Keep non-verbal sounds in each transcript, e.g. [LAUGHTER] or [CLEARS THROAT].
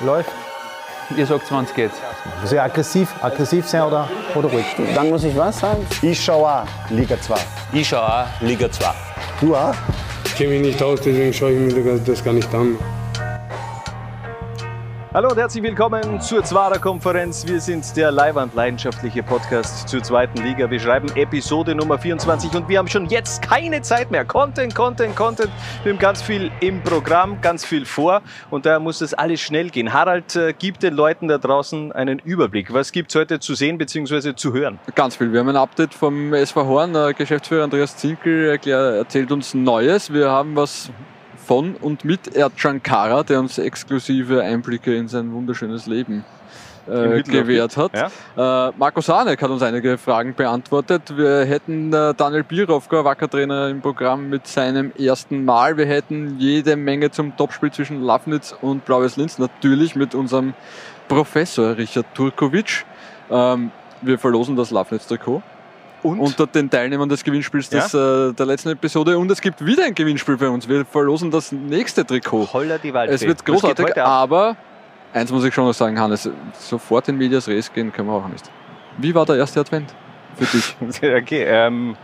Läuft. Ihr sagt, wann es geht. Muss ich aggressiv, aggressiv sein oder, oder ruhig? Dann muss ich was sagen? Ich schaue auch Liga 2. Ich schaue auch Liga 2. Du auch? Ich kenne mich nicht aus, deswegen schaue ich mir das gar nicht an. Hallo und herzlich willkommen zur Zwarer Konferenz. Wir sind der Leihwand leidenschaftliche Podcast zur zweiten Liga. Wir schreiben Episode Nummer 24 und wir haben schon jetzt keine Zeit mehr. Content, Content, Content. Wir haben ganz viel im Programm, ganz viel vor und daher muss das alles schnell gehen. Harald, äh, gibt den Leuten da draußen einen Überblick. Was gibt es heute zu sehen bzw. zu hören? Ganz viel. Wir haben ein Update vom SV Horn. Geschäftsführer Andreas Zinkel erklär, erzählt uns Neues. Wir haben was von und mit Ercan Kara, der uns exklusive Einblicke in sein wunderschönes Leben äh, gewährt hat. Ja. Äh, Marco Sanek hat uns einige Fragen beantwortet. Wir hätten äh, Daniel Birovka, Wackertrainer im Programm mit seinem ersten Mal. Wir hätten jede Menge zum Topspiel zwischen Lafnitz und Blaues Linz, natürlich mit unserem Professor Richard Turkovic. Ähm, wir verlosen das Lafnitz-Trikot und? unter den Teilnehmern des Gewinnspiels des, ja? äh, der letzten Episode. Und es gibt wieder ein Gewinnspiel bei uns. Wir verlosen das nächste Trikot. Holla die Es wird großartig, aber eins muss ich schon noch sagen, Hannes, sofort in Medias Res gehen können wir auch nicht. Wie war der erste Advent für dich? [LAUGHS] okay, ähm,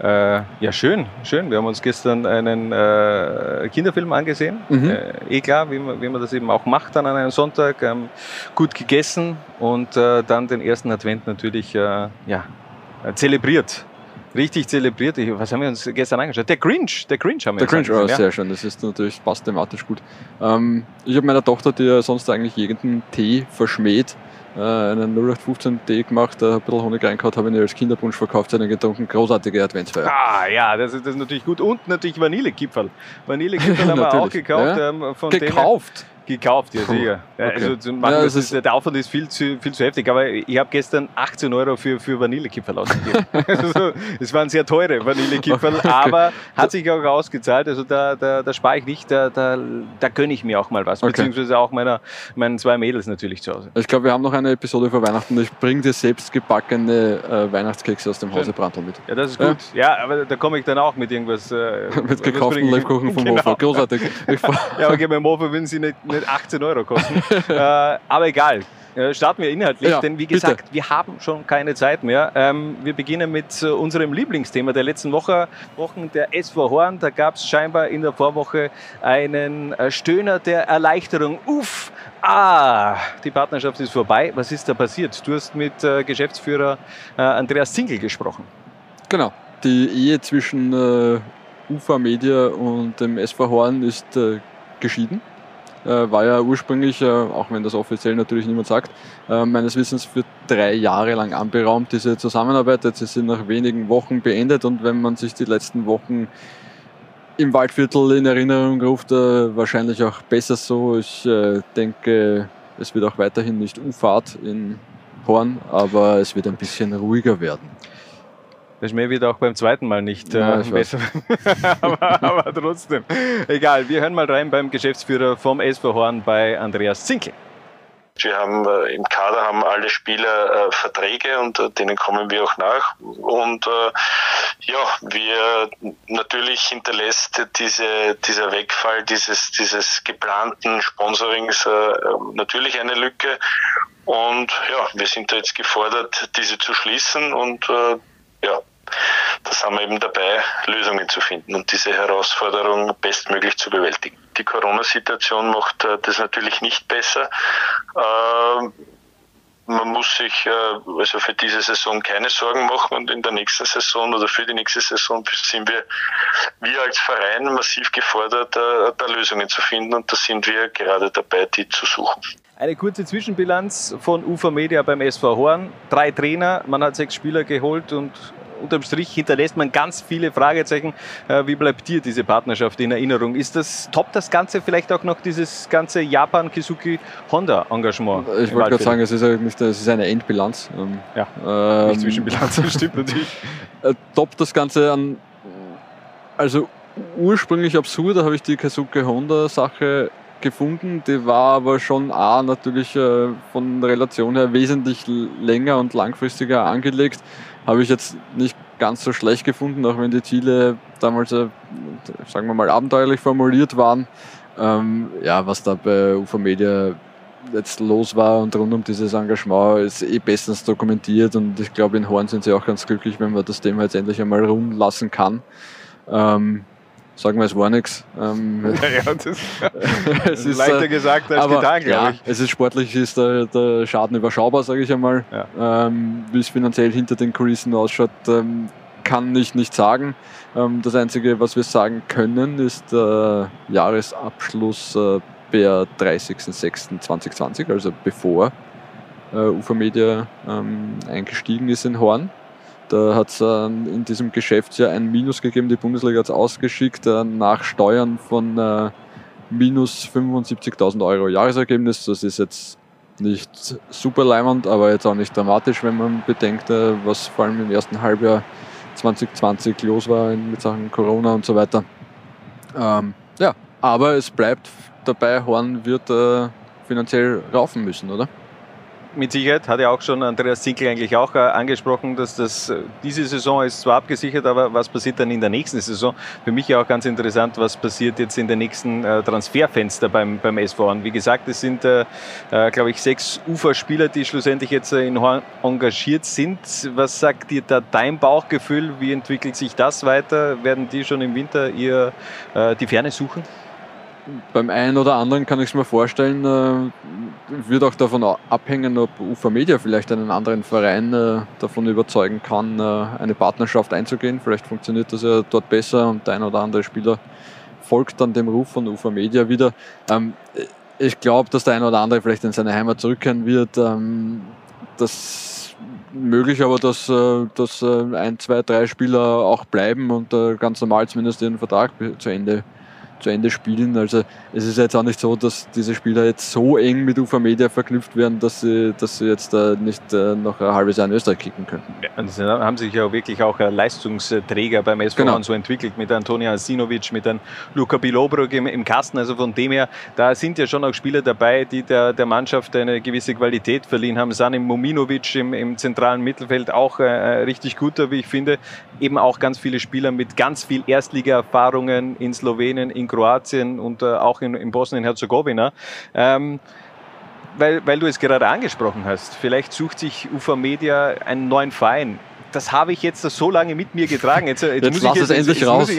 äh, ja, schön, schön. Wir haben uns gestern einen äh, Kinderfilm angesehen. Mhm. Äh, eh klar, wie man, wie man das eben auch macht dann an einem Sonntag. Ähm, gut gegessen und äh, dann den ersten Advent natürlich äh, ja, zelebriert. Richtig zelebriert. Was haben wir uns gestern angeschaut? Der Grinch. Der Grinch haben wir Der Grinch, oh, ja. sehr schön. Das ist natürlich, passt thematisch gut. Ähm, ich habe meiner Tochter, die ja sonst eigentlich jeden Tee verschmäht, äh, einen 0815 Tee gemacht, ein bisschen Honig reingehauen, habe ich als Kinderpunsch verkauft, einen getrunken. Großartige Adventsfeier. Ah, ja, das ist, das ist natürlich gut. Und natürlich Vanillekipferl. Vanillekipferl [LAUGHS] haben wir auch gekauft. Ja? Ähm, gekauft? Denen, Gekauft, ja sicher. Okay. Also ja, das ist, der Aufwand ist viel zu, viel zu heftig, aber ich habe gestern 18 Euro für, für Vanillekipferl ausgegeben. [LAUGHS] [LAUGHS] also, es waren sehr teure Vanillekipferl, okay. aber hat sich auch ausgezahlt. Also da, da, da spare ich nicht, da, da, da gönne ich mir auch mal was. Okay. Beziehungsweise auch meiner, meinen zwei Mädels natürlich zu Hause. Ich glaube, wir haben noch eine Episode vor Weihnachten. Ich bringe dir selbst gebackene äh, Weihnachtskekse aus dem Schön. Hause Brandl mit. Ja, das ist gut. Ja, ja aber da komme ich dann auch mit irgendwas. Äh, [LAUGHS] mit gekauften Lebkuchen vom genau. Hofer. Großartig. ja, okay, beim Hofer würden sie nicht, nicht 18 Euro kosten. [LAUGHS] äh, aber egal. Äh, starten wir inhaltlich, ja, denn wie gesagt, bitte. wir haben schon keine Zeit mehr. Ähm, wir beginnen mit äh, unserem Lieblingsthema der letzten Woche, Wochen, der SV Horn. Da gab es scheinbar in der Vorwoche einen äh, Stöhner der Erleichterung. Uff, ah, die Partnerschaft ist vorbei. Was ist da passiert? Du hast mit äh, Geschäftsführer äh, Andreas Zinkel gesprochen. Genau, die Ehe zwischen äh, UFA Media und dem SV Horn ist geschieden. Äh, war ja ursprünglich, äh, auch wenn das offiziell natürlich niemand sagt, äh, meines Wissens für drei Jahre lang anberaumt, diese Zusammenarbeit. Jetzt ist sie nach wenigen Wochen beendet und wenn man sich die letzten Wochen im Waldviertel in Erinnerung ruft, wahrscheinlich auch besser so. Ich denke, es wird auch weiterhin nicht Ufahrt in Horn, aber es wird ein bisschen ruhiger werden. Der Schmäh wird auch beim zweiten Mal nicht äh, ja, besser. [LAUGHS] aber, aber, trotzdem. Egal, wir hören mal rein beim Geschäftsführer vom SV Horn bei Andreas Zinkel. Wir haben äh, im Kader haben alle Spieler äh, Verträge und äh, denen kommen wir auch nach. Und äh, ja, wir natürlich hinterlässt diese, dieser Wegfall dieses, dieses geplanten Sponsorings äh, natürlich eine Lücke. Und ja, wir sind da jetzt gefordert, diese zu schließen und äh, ja, da sind wir eben dabei, Lösungen zu finden und diese Herausforderung bestmöglich zu bewältigen. Die Corona-Situation macht äh, das natürlich nicht besser. Ähm, man muss sich äh, also für diese Saison keine Sorgen machen und in der nächsten Saison oder für die nächste Saison sind wir, wir als Verein massiv gefordert, äh, da Lösungen zu finden und da sind wir gerade dabei, die zu suchen. Eine kurze Zwischenbilanz von UFA Media beim SV Horn. Drei Trainer, man hat sechs Spieler geholt und unterm Strich hinterlässt man ganz viele Fragezeichen. Äh, wie bleibt dir diese Partnerschaft in Erinnerung? Ist das top das Ganze vielleicht auch noch dieses ganze Japan Kizuki Honda Engagement? Ich wollte gerade sagen, es ist, es ist eine Endbilanz. Ähm, ja, ähm, nicht Zwischenbilanz, das stimmt [LAUGHS] natürlich. Äh, top das Ganze an, also ursprünglich absurd, da habe ich die Kazuki Honda Sache gefunden. Die war aber schon A, natürlich äh, von Relation her wesentlich länger und langfristiger angelegt. Habe ich jetzt nicht ganz so schlecht gefunden, auch wenn die Ziele damals, äh, sagen wir mal, abenteuerlich formuliert waren. Ähm, ja, was da bei UFA Media jetzt los war und rund um dieses Engagement ist eh bestens dokumentiert und ich glaube in Horn sind sie auch ganz glücklich, wenn man das Thema jetzt endlich einmal ruhen lassen kann. Ähm, sagen wir, es war nichts. Ähm, [LAUGHS] ja, das [LAUGHS] es ist leichter äh, gesagt als getan, glaube ja, ich. Es ist sportlich, ist der, der Schaden überschaubar, sage ich einmal. Ja. Ähm, Wie es finanziell hinter den Kulissen ausschaut, ähm, kann ich nicht sagen. Ähm, das Einzige, was wir sagen können, ist der Jahresabschluss äh, per 30.06.2020, also bevor äh, UFA Media ähm, eingestiegen ist in Horn. Da hat es äh, in diesem Geschäftsjahr ein Minus gegeben. Die Bundesliga hat es ausgeschickt äh, nach Steuern von äh, minus 75.000 Euro Jahresergebnis. Das ist jetzt nicht super leimend, aber jetzt auch nicht dramatisch, wenn man bedenkt, äh, was vor allem im ersten Halbjahr 2020 los war mit Sachen Corona und so weiter. Ähm, ja, aber es bleibt dabei, Horn wird äh, finanziell raufen müssen, oder? Mit Sicherheit, hat ja auch schon Andreas Zinkel eigentlich auch äh, angesprochen, dass das, äh, diese Saison ist zwar abgesichert, aber was passiert dann in der nächsten Saison? Für mich ja auch ganz interessant, was passiert jetzt in den nächsten äh, Transferfenster beim, beim SV. Und wie gesagt, es sind, äh, glaube ich, sechs Uferspieler, die schlussendlich jetzt in Horn engagiert sind. Was sagt dir da dein Bauchgefühl? Wie entwickelt sich das weiter? Werden die schon im Winter ihr, äh, die Ferne suchen? Beim einen oder anderen kann ich es mir vorstellen, äh, wird auch davon abhängen, ob UFA Media vielleicht einen anderen Verein äh, davon überzeugen kann, äh, eine Partnerschaft einzugehen. Vielleicht funktioniert das ja dort besser und der ein oder andere Spieler folgt dann dem Ruf von UFA Media wieder. Ähm, ich glaube, dass der ein oder andere vielleicht in seine Heimat zurückkehren wird. Ähm, das möglich, aber dass, äh, dass äh, ein, zwei, drei Spieler auch bleiben und äh, ganz normal zumindest ihren Vertrag zu Ende zu Ende spielen. Also es ist jetzt auch nicht so, dass diese Spieler jetzt so eng mit UFA Media verknüpft werden, dass sie, dass sie jetzt äh, nicht äh, noch ein halbes Jahr in Österreich kicken können. Ja, und sie haben sich ja wirklich auch Leistungsträger beim SV genau. so entwickelt, mit Antonia Asinovic, mit einem Luca Bilobrug im, im, Kasten. Also von dem her, da sind ja schon auch Spieler dabei, die der, der Mannschaft eine gewisse Qualität verliehen haben. Sanim Mominovic im, im zentralen Mittelfeld auch äh, richtig guter, wie ich finde. Eben auch ganz viele Spieler mit ganz viel Erstliga-Erfahrungen in Slowenien, in Kroatien und äh, auch in, in Bosnien-Herzegowina. Ähm, weil, weil du es gerade angesprochen hast, vielleicht sucht sich UFA Media einen neuen Verein das habe ich jetzt so lange mit mir getragen. Jetzt, jetzt, jetzt muss ich es endlich jetzt, raus.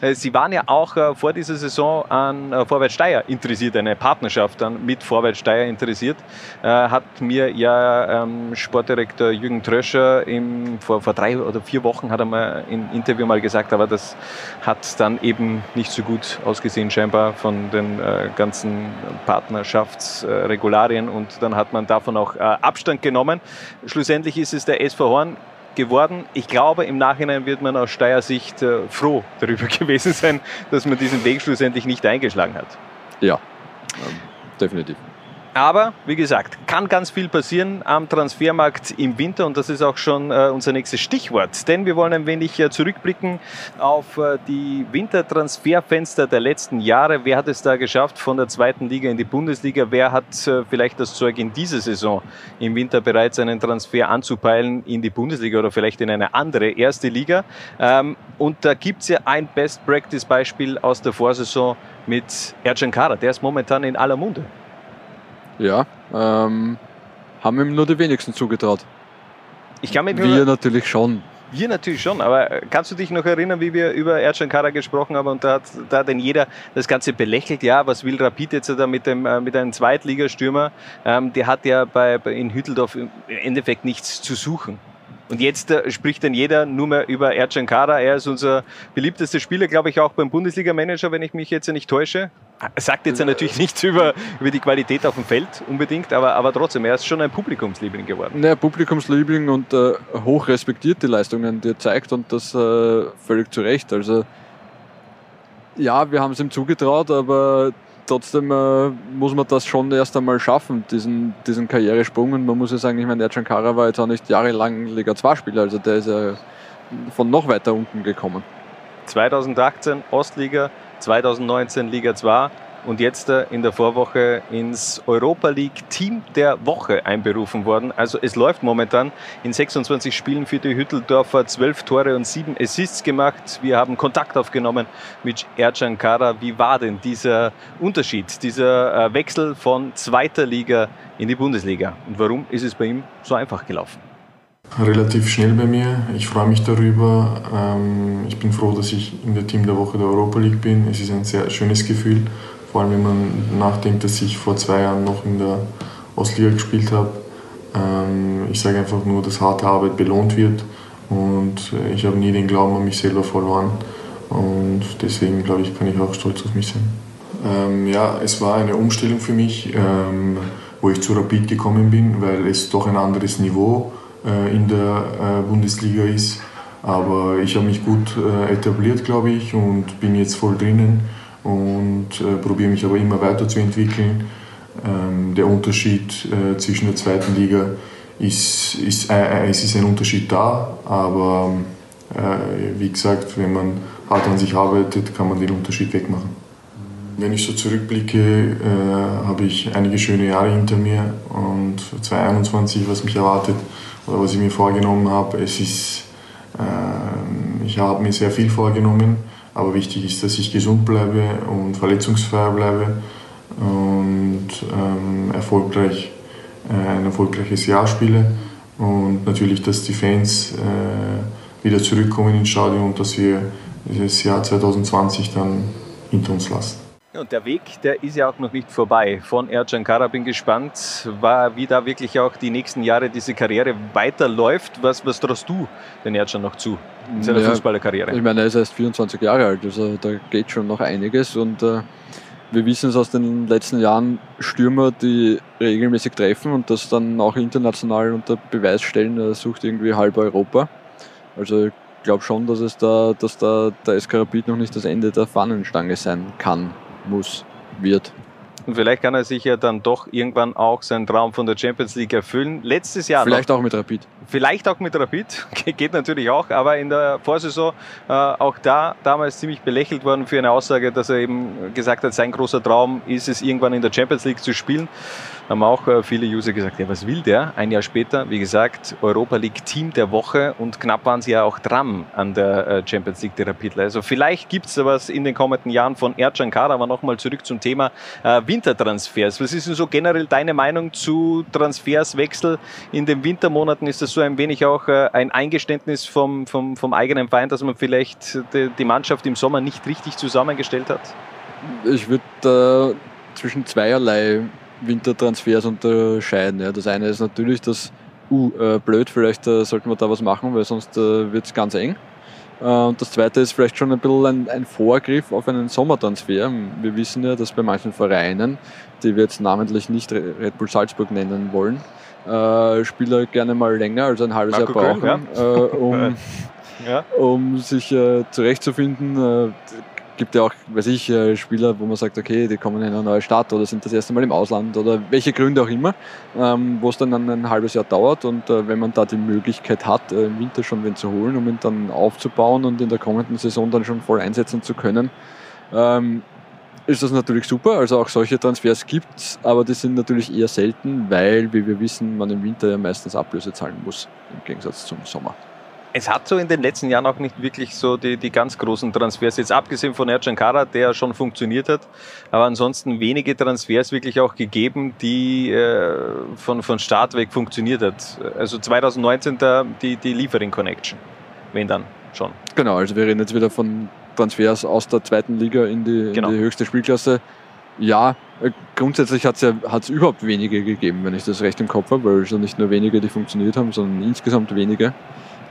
Äh, Sie waren ja auch äh, vor dieser Saison an äh, Vorwärts Steyr interessiert, eine Partnerschaft dann mit Vorwärts Steyr interessiert. Hat mir ja ähm, Sportdirektor Jürgen Tröscher im, vor, vor drei oder vier Wochen hat er mal im Interview mal gesagt, aber das hat dann eben nicht so gut ausgesehen scheinbar von den ganzen Partnerschaftsregularien und dann hat man davon auch Abstand genommen. Schlussendlich ist es der SV Horn geworden. Ich glaube, im Nachhinein wird man aus Steyr-Sicht äh, froh darüber [LAUGHS] gewesen sein, dass man diesen Weg schlussendlich nicht eingeschlagen hat. Ja, ähm, definitiv. Aber wie gesagt, kann ganz viel passieren am Transfermarkt im Winter und das ist auch schon äh, unser nächstes Stichwort. Denn wir wollen ein wenig äh, zurückblicken auf äh, die Wintertransferfenster der letzten Jahre. Wer hat es da geschafft von der zweiten Liga in die Bundesliga? Wer hat vielleicht das Zeug in dieser Saison im Winter bereits einen Transfer anzupeilen in die Bundesliga oder vielleicht in eine andere erste Liga? Ähm, und da gibt es ja ein Best-Practice-Beispiel aus der Vorsaison mit Ercan Kara. Der ist momentan in aller Munde. Ja, ähm, haben ihm nur die wenigsten zugetraut. Ich kann mich Wir natürlich schon. Wir natürlich schon, aber kannst du dich noch erinnern, wie wir über Ercan Kara gesprochen haben und da hat, da hat denn jeder das Ganze belächelt, ja, was will Rapid jetzt da mit, dem, äh, mit einem Zweitligastürmer, ähm, der hat ja bei, in Hütteldorf im Endeffekt nichts zu suchen. Und jetzt äh, spricht dann jeder nur mehr über Ercan Kara. Er ist unser beliebtester Spieler, glaube ich, auch beim Bundesliga-Manager, wenn ich mich jetzt nicht täusche. Sagt jetzt natürlich nichts über, über die Qualität auf dem Feld unbedingt, aber, aber trotzdem, er ist schon ein Publikumsliebling geworden. Naja, Publikumsliebling und äh, hoch respektiert die Leistungen, die er zeigt und das äh, völlig zu Recht. Also ja, wir haben es ihm zugetraut, aber trotzdem äh, muss man das schon erst einmal schaffen, diesen, diesen Karrieresprung. Und man muss ja sagen, ich meine, Ercan Kara war jetzt auch nicht jahrelang Liga 2-Spieler, also der ist ja von noch weiter unten gekommen. 2018 Ostliga, 2019 Liga 2 und jetzt äh, in der Vorwoche ins Europa League Team der Woche einberufen worden. Also es läuft momentan in 26 Spielen für die Hütteldorfer, 12 Tore und 7 Assists gemacht. Wir haben Kontakt aufgenommen mit Ercan Kara. Wie war denn dieser Unterschied, dieser äh, Wechsel von zweiter Liga in die Bundesliga? Und warum ist es bei ihm so einfach gelaufen? Relativ schnell bei mir. Ich freue mich darüber. Ähm, ich bin froh, dass ich in der Team der Woche der Europa League bin. Es ist ein sehr schönes Gefühl, vor allem wenn man nachdenkt, dass ich vor zwei Jahren noch in der Ostliga gespielt habe. Ähm, ich sage einfach nur, dass harte Arbeit belohnt wird und ich habe nie den Glauben an mich selber verloren. Und deswegen glaube ich, kann ich auch stolz auf mich sein. Ähm, ja, es war eine Umstellung für mich, wo ich zu Rapid gekommen bin, weil es doch ein anderes Niveau ist äh, in der äh, Bundesliga ist. Aber ich habe mich gut äh, etabliert, glaube ich, und bin jetzt voll drinnen und probiere mich aber immer weiterzuentwickeln. Ähm, der Unterschied zwischen der zweiten Liga ist, ist, es ist ein Unterschied da, aber wie gesagt, wenn man hart an sich arbeitet, kann man den Unterschied wegmachen. Wenn ich so zurückblicke, äh, habe ich einige schöne Jahre hinter mir und 2021, was mich erwartet, oder was ich mir vorgenommen habe. Es ist, äh, ich habe mir sehr viel vorgenommen, aber wichtig ist, dass ich gesund bleibe und verletzungsfrei bleibe und ähm, erfolgreich, äh, ein erfolgreiches Jahr spiele und natürlich, dass die Fans äh, wieder zurückkommen ins Stadion und dass wir das Jahr 2020 dann hinter uns lassen. Und der Weg, der ist ja auch noch nicht vorbei. Von Ercan Kara bin gespannt, wie da wirklich auch die nächsten Jahre diese Karriere weiterläuft. Was, was traust du den Ercan noch zu in seiner ja, Fußballerkarriere? Ich meine, er ist erst 24 Jahre alt, also da geht schon noch einiges. Und äh, wir wissen es aus den letzten Jahren, Stürmer, die regelmäßig treffen und das dann auch international unter Beweis stellen, er sucht irgendwie halb Europa. Also ich glaube schon, dass es da, dass da der SK Rapid noch nicht das Ende der Fahnenstange sein kann muss, wird. Und vielleicht kann er sich ja dann doch irgendwann auch seinen Traum von der Champions League erfüllen. Letztes Jahr. Vielleicht noch, auch mit Rapid. Vielleicht auch mit Rapid, [LAUGHS] geht natürlich auch, aber in der Vorsaison äh, auch da damals ziemlich belächelt worden für eine Aussage, dass er eben gesagt hat, sein großer Traum ist es, irgendwann in der Champions League zu spielen haben auch äh, viele User gesagt, ja, was will der? Ein Jahr später, wie gesagt, Europa League Team der Woche und knapp waren sie ja auch dran an der äh, Champions League der Rapidler. Also vielleicht gibt es da was in den kommenden Jahren von Ercan Kader, aber nochmal zurück zum Thema äh, Wintertransfers. Was ist denn so generell deine Meinung zu Transferswechsel in den Wintermonaten? Ist das so ein wenig auch ein Eingeständnis vom, vom, vom eigenen Feind, dass man vielleicht die, die Mannschaft im Sommer nicht richtig zusammengestellt hat? Ich würde äh, zwischen zweierlei Wintertransfers unterscheiden. Ja. Das eine ist natürlich das, uh, äh, blöd, vielleicht äh, sollten wir da was machen, weil sonst äh, wird es ganz eng. Äh, und das zweite ist vielleicht schon ein bisschen ein, ein, Vorgriff auf einen Sommertransfer. Wir wissen ja, dass bei manchen Vereinen, die wir jetzt namentlich nicht Red Bull Salzburg nennen wollen, äh, Spieler gerne mal länger als ein halbes Marco Jahr brauchen, Köln, ja. Um, [LAUGHS] ja. um sich zurechtzufinden gibt ja auch, weiß ich, äh, Spieler, wo man sagt, okay, die kommen in eine neue Stadt oder sind das erste Mal im Ausland oder welche Gründe auch immer, ähm, wo es dann ein halbes Jahr dauert und äh, wenn man da die Möglichkeit hat, äh, im Winter schon wen zu holen, um ihn dann aufzubauen und in der kommenden Saison dann schon voll einsetzen zu können, ähm, ist das natürlich super. Also auch solche Transfers gibt es, aber die sind natürlich eher selten, weil, wie wir wissen, man im Winter ja meistens Ablöse zahlen muss, im Gegensatz zum Sommer es hat so in den letzten Jahren auch nicht wirklich so die, die ganz großen Transfers, jetzt abgesehen von Ercan Kara, der schon funktioniert hat, aber ansonsten wenige Transfers wirklich auch gegeben, die äh, von, von Start weg funktioniert hat. Also 2019 da die, die Liefering Connection. Wenn dann schon. Genau, also wir reden jetzt wieder von Transfers aus der zweiten Liga in die, genau. in die höchste Spielklasse. Ja, äh, grundsätzlich hat es ja, hat's überhaupt wenige gegeben, wenn ich das recht im Kopf habe, weil es ja nicht nur wenige, die funktioniert haben, sondern insgesamt wenige.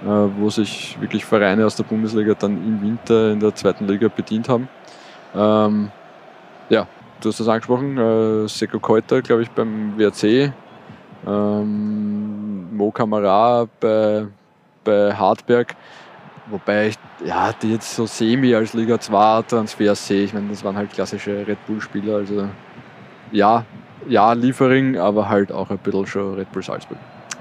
Äh, wo sich wirklich Vereine aus der Bundesliga dann im Winter in der zweiten Liga bedient haben. Ähm, ja, du hast das angesprochen, äh, Seko Keuter, glaube ich, beim WRC, ähm, Mo Kamara bei, bei Hartberg, wobei ich ja, die jetzt so semi als Liga 2 Transfers sehe. Ich meine, das waren halt klassische Red Bull-Spieler, also ja, ja, Liefering, aber halt auch ein bisschen schon Red Bull Salzburg.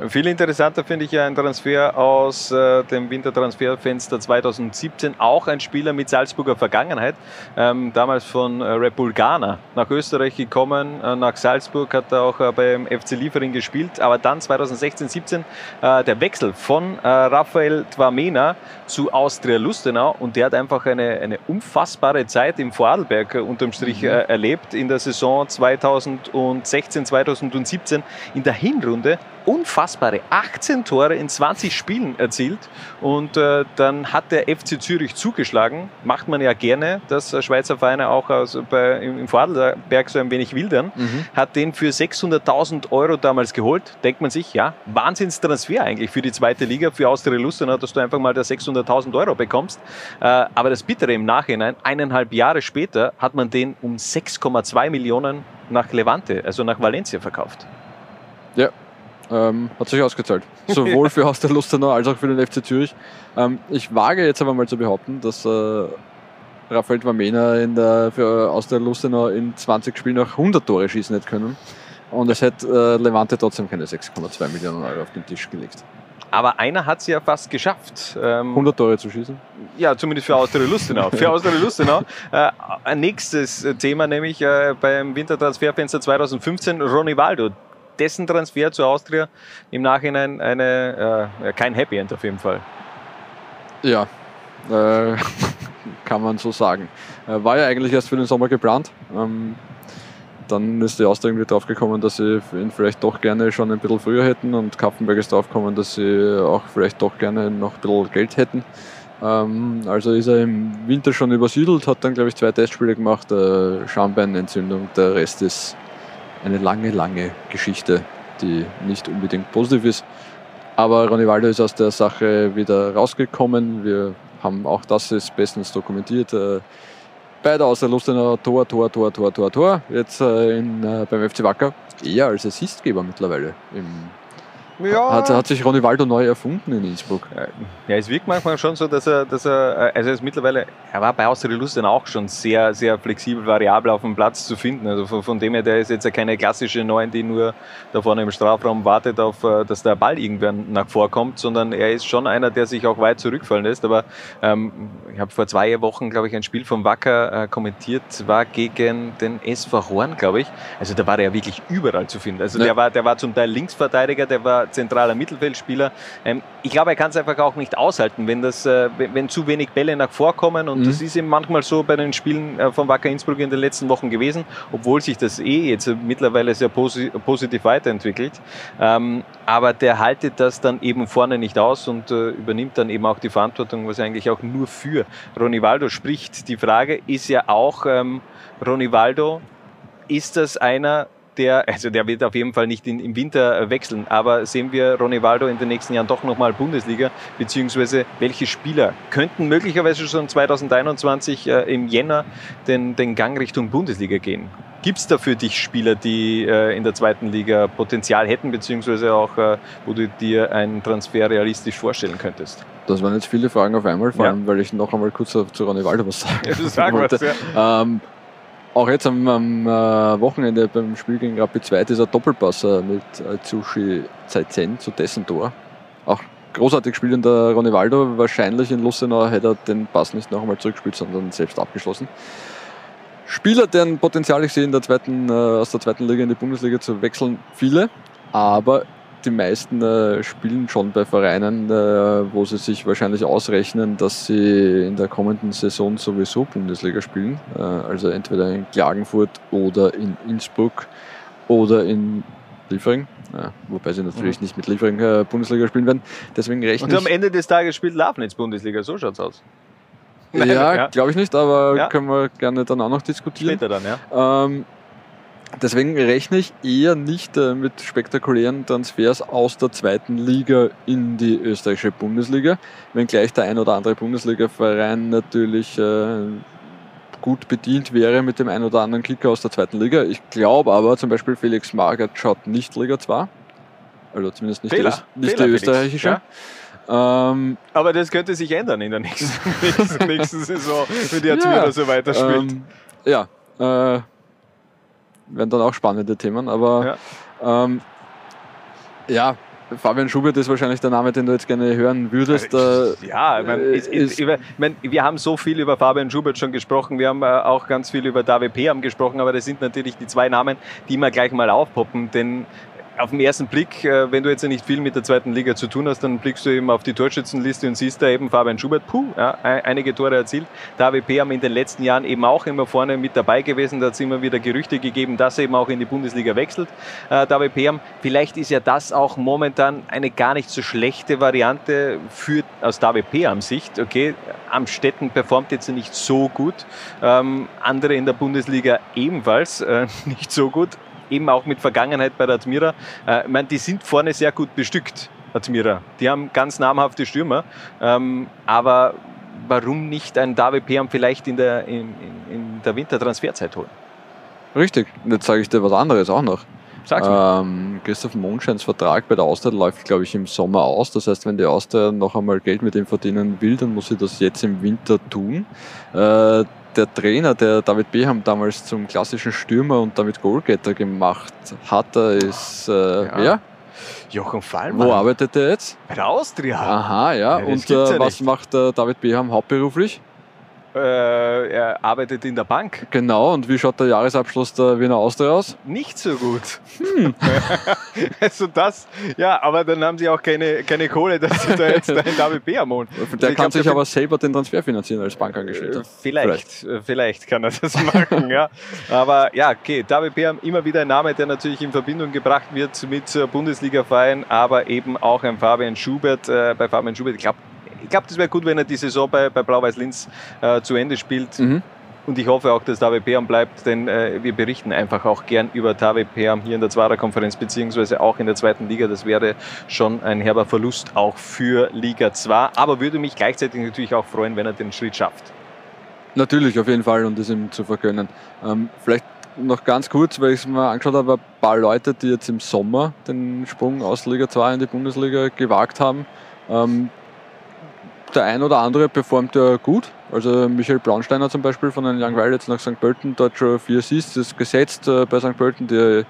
Viel interessanter finde ich ja ein Transfer aus äh, dem Wintertransferfenster 2017. Auch ein Spieler mit Salzburger Vergangenheit. Ähm, damals von äh, Ghana nach Österreich gekommen. Äh, nach Salzburg hat er auch äh, beim FC Liefering gespielt. Aber dann 2016, 17 äh, der Wechsel von äh, Raphael Twamena zu Austria Lustenau. Und der hat einfach eine, eine unfassbare Zeit im Vorarlberg unterm Strich mhm. erlebt in der Saison 2016, 2017. In der Hinrunde unfassbare 18 Tore in 20 Spielen erzielt und äh, dann hat der FC Zürich zugeschlagen. Macht man ja gerne, dass Schweizer Vereine auch aus, bei, im Vorarlberg so ein wenig wildern. Mhm. Hat den für 600.000 Euro damals geholt. Denkt man sich, ja, Wahnsinnstransfer eigentlich für die zweite Liga, für Austria Lustenau, dass du einfach mal da 600.000 Euro bekommst. Äh, aber das Bittere im Nachhinein, eineinhalb Jahre später hat man den um 6,2 Millionen nach Levante, also nach Valencia verkauft. Ja, ähm, hat sich ausgezahlt. Sowohl für Haus der Lustenau als auch für den FC Zürich. Ähm, ich wage jetzt aber mal zu behaupten, dass äh, Raphael Wamena in der, für aus der Lustenau in 20 Spielen noch 100 Tore schießen hätte können. Und es hätte äh, Levante trotzdem keine 6,2 Millionen Euro auf den Tisch gelegt. Aber einer hat es ja fast geschafft. Ähm, 100 Tore zu schießen? Ja, zumindest für Austria Lustenau. für Austria Lustenau. [LAUGHS] Äh, ein nächstes Thema, nämlich äh, beim Wintertransferfenster 2015, Ronny Waldo dessen Transfer zu Austria im Nachhinein eine, äh, kein Happy End auf jeden Fall. Ja, äh, [LAUGHS] kann man so sagen. Äh, war ja eigentlich erst für den Sommer geplant. Ähm, dann ist die Austria irgendwie drauf gekommen, dass sie ihn vielleicht doch gerne schon ein bisschen früher hätten und Kaffenberg ist drauf gekommen, dass sie auch vielleicht doch gerne noch ein bisschen Geld hätten. Ähm, also ist er im Winter schon übersiedelt, hat dann glaube ich zwei Testspiele gemacht, äh, Schambeinentzündung, der Rest ist eine lange, lange Geschichte, die nicht unbedingt positiv ist. Aber Ronivaldo ist aus der Sache wieder rausgekommen. Wir haben auch das ist bestens dokumentiert. Äh, beide aus der Lustenau Tor, Tor, Tor, Tor, Tor, Tor. Jetzt äh, in, äh, beim FC Wacker eher als Assistgeber mittlerweile im ja. Hat, hat sich Ronny Waldo neu erfunden in Innsbruck? Ja, es wirkt manchmal schon so, dass er, dass er also er ist mittlerweile, er war bei Austria Lusten auch schon sehr, sehr flexibel, variabel auf dem Platz zu finden. Also von, von dem her, der ist jetzt ja keine klassische Neun, die nur da vorne im Strafraum wartet, auf, äh, dass der Ball irgendwann nach vorkommt, sondern er ist schon einer, der sich auch weit zurückfallen lässt. Aber ähm, ich habe vor zwei Wochen, glaube ich, ein Spiel vom Wacker äh, kommentiert, war gegen den SV Horn, glaube ich. Also da war er ja wirklich überall zu finden. Also ja. der, war, der war zum Teil Linksverteidiger, der war zentraler Mittelfeldspieler. Ähm, ich glaube, er kann es einfach auch nicht aushalten, wenn, das, äh, wenn, zu wenig Bälle nach vorkommen. Und mhm. das ist eben manchmal so bei den Spielen äh, von Wacker Innsbruck in den letzten Wochen gewesen, obwohl sich das eh jetzt mittlerweile sehr positiv weiterentwickelt. Ähm, aber der haltet das dann eben vorne nicht aus und äh, übernimmt dann eben auch die Verantwortung, was eigentlich auch nur für Ronivaldo spricht. Die Frage ist ja auch, ähm, Ronivaldo, ist das einer, der, also der wird auf jeden Fall nicht in, im Winter wechseln, aber sehen wir Ronny Waldo in den nächsten Jahren doch nochmal Bundesliga, beziehungsweise welche Spieler könnten möglicherweise schon 2021 äh, im Jänner den, den Gang Richtung Bundesliga gehen? Gibt es da für dich Spieler, die äh, in der zweiten Liga Potenzial hätten, beziehungsweise auch, äh, wo du dir einen Transfer realistisch vorstellen könntest? Das waren jetzt viele Fragen auf einmal, vor allem, ja. weil ich noch einmal kurz zu Ronny Waldo was sagen, ja, sag wollte. Was, ja. ähm, auch jetzt am, am äh, Wochenende beim Spiel gegen Rapid 2 dieser Doppelpass äh, mit Zushi Zaizen zu dessen Tor. Auch großartig gespielt in der Ronivaldo. Wahrscheinlich in Lustenau hätte er den Pass nicht noch einmal zurückgespielt, sondern selbst abgeschlossen. Spieler, deren Potenzial ich sehe, in der zweiten, äh, aus der zweiten Liga in die Bundesliga zu wechseln, viele. Aber die meisten äh, spielen schon bei Vereinen, äh, wo sie sich wahrscheinlich ausrechnen, dass sie in der kommenden Saison sowieso Bundesliga spielen. Äh, also entweder in Klagenfurt oder in Innsbruck oder in Liefering. Ja, wobei sie natürlich mhm. nicht mit Liefering äh, Bundesliga spielen werden. Deswegen rechne Und am Ende des Tages spielt Lafnitz Bundesliga, so schaut's aus. Nein, ja, [LAUGHS] ja. glaube ich nicht, aber ja. können wir gerne dann auch noch diskutieren. Später dann, ja. Ähm, Deswegen rechne ich eher nicht äh, mit spektakulären Transfers aus der zweiten Liga in die österreichische Bundesliga, wenngleich der ein oder andere Bundesliga-Verein natürlich äh, gut bedient wäre mit dem ein oder anderen Kicker aus der zweiten Liga. Ich glaube aber zum Beispiel Felix Magath schaut nicht Liga 2, also zumindest nicht, Fehler. die, nicht Fehler, die österreichische. Ja. Ähm, aber das könnte sich ändern in der nächsten, nächsten, [LAUGHS] nächsten Saison, wenn die jetzt ja, so weiterspielt. Ähm, ja, äh, werden dann auch spannende Themen, aber ja, ähm, ja Fabian Schubert ist wahrscheinlich der Name, den du jetzt gerne hören würdest. Äh, ja, ich mein, ist, ist, über, ich mein, wir haben so viel über Fabian Schubert schon gesprochen. Wir haben äh, auch ganz viel über David Peam gesprochen, aber das sind natürlich die zwei Namen, die immer gleich mal aufpoppen. Denn auf den ersten Blick, äh, wenn du jetzt nicht viel mit der zweiten Liga zu tun hast, dann blickst du eben auf die Torschützenliste und siehst da eben Fabian Schubert, puh, ja, einige Tore erzielt. Der AWP haben in den letzten Jahren eben auch immer vorne mit dabei gewesen. Da hat es immer wieder Gerüchte gegeben, dass er eben auch in die Bundesliga wechselt. Äh, der AWP haben. Vielleicht ist ja das auch momentan eine gar nicht so schlechte Variante für, aus der AWP am Sicht. Okay, Amstetten performt jetzt nicht so gut. Ähm, andere in der Bundesliga ebenfalls äh, [LAUGHS] nicht so gut eben auch mit Vergangenheit bei der Admira. Äh, ich meine, die sind vorne sehr gut bestückt, Admira. Die haben ganz namhafte Stürmer. Ähm, aber warum nicht ein David Peam vielleicht in der, in, in der Wintertransferzeit holen? Richtig. Jetzt sage ich dir was anderes auch noch. Sag's ähm, Christoph Mondscheins Vertrag bei der Austria läuft, glaube ich, im Sommer aus. Das heißt, wenn die Austria noch einmal Geld mit ihm verdienen will, dann muss sie das jetzt im Winter tun. Äh, der Trainer, der David Beham damals zum klassischen Stürmer und damit Goalgetter gemacht hat, ist äh, ja. wer? Jochen Fallmann. Wo arbeitet er jetzt? Bei der Austria. Aha, ja. ja und äh, was macht äh, David Beham hauptberuflich? Äh, er arbeitet in der Bank. Genau, und wie schaut der Jahresabschluss der Wiener Austria aus? Nicht so gut. Hm. [LAUGHS] also das, ja, aber dann haben sie auch keine, keine Kohle, dass sie da jetzt [LAUGHS] einen David Beam holen. Der also kann glaub, sich aber selber den Transfer finanzieren als Bankangestellter. Äh, vielleicht, vielleicht, äh, vielleicht, kann er das [LAUGHS] machen, ja. Aber ja, okay, David Beam immer wieder ein Name, der natürlich in Verbindung gebracht wird mit Bundesliga-Verein, aber eben auch ein Fabian Schubert. Äh, bei Fabian Schubert, ich glaube, ich glaube, das wäre gut, wenn er die Saison bei, bei Blau-Weiß-Linz äh, zu Ende spielt. Mhm. Und ich hoffe auch, dass David Peam bleibt, denn äh, wir berichten einfach auch gern über David Peam hier in der Zwarer-Konferenz, beziehungsweise auch in der zweiten Liga. Das wäre schon ein herber Verlust auch für Liga 2. Aber würde mich gleichzeitig natürlich auch freuen, wenn er den Schritt schafft. Natürlich, auf jeden Fall und das ihm zu vergönnen. Ähm, vielleicht noch ganz kurz, weil ich es mir angeschaut habe, ein paar Leute, die jetzt im Sommer den Sprung aus Liga 2 in die Bundesliga gewagt haben. Ähm, der ein oder andere performt ja gut. Also Michael Braunsteiner zum Beispiel von den Young Violets nach St. Pölten, dort schon vier Assists gesetzt äh, bei St. Pölten, die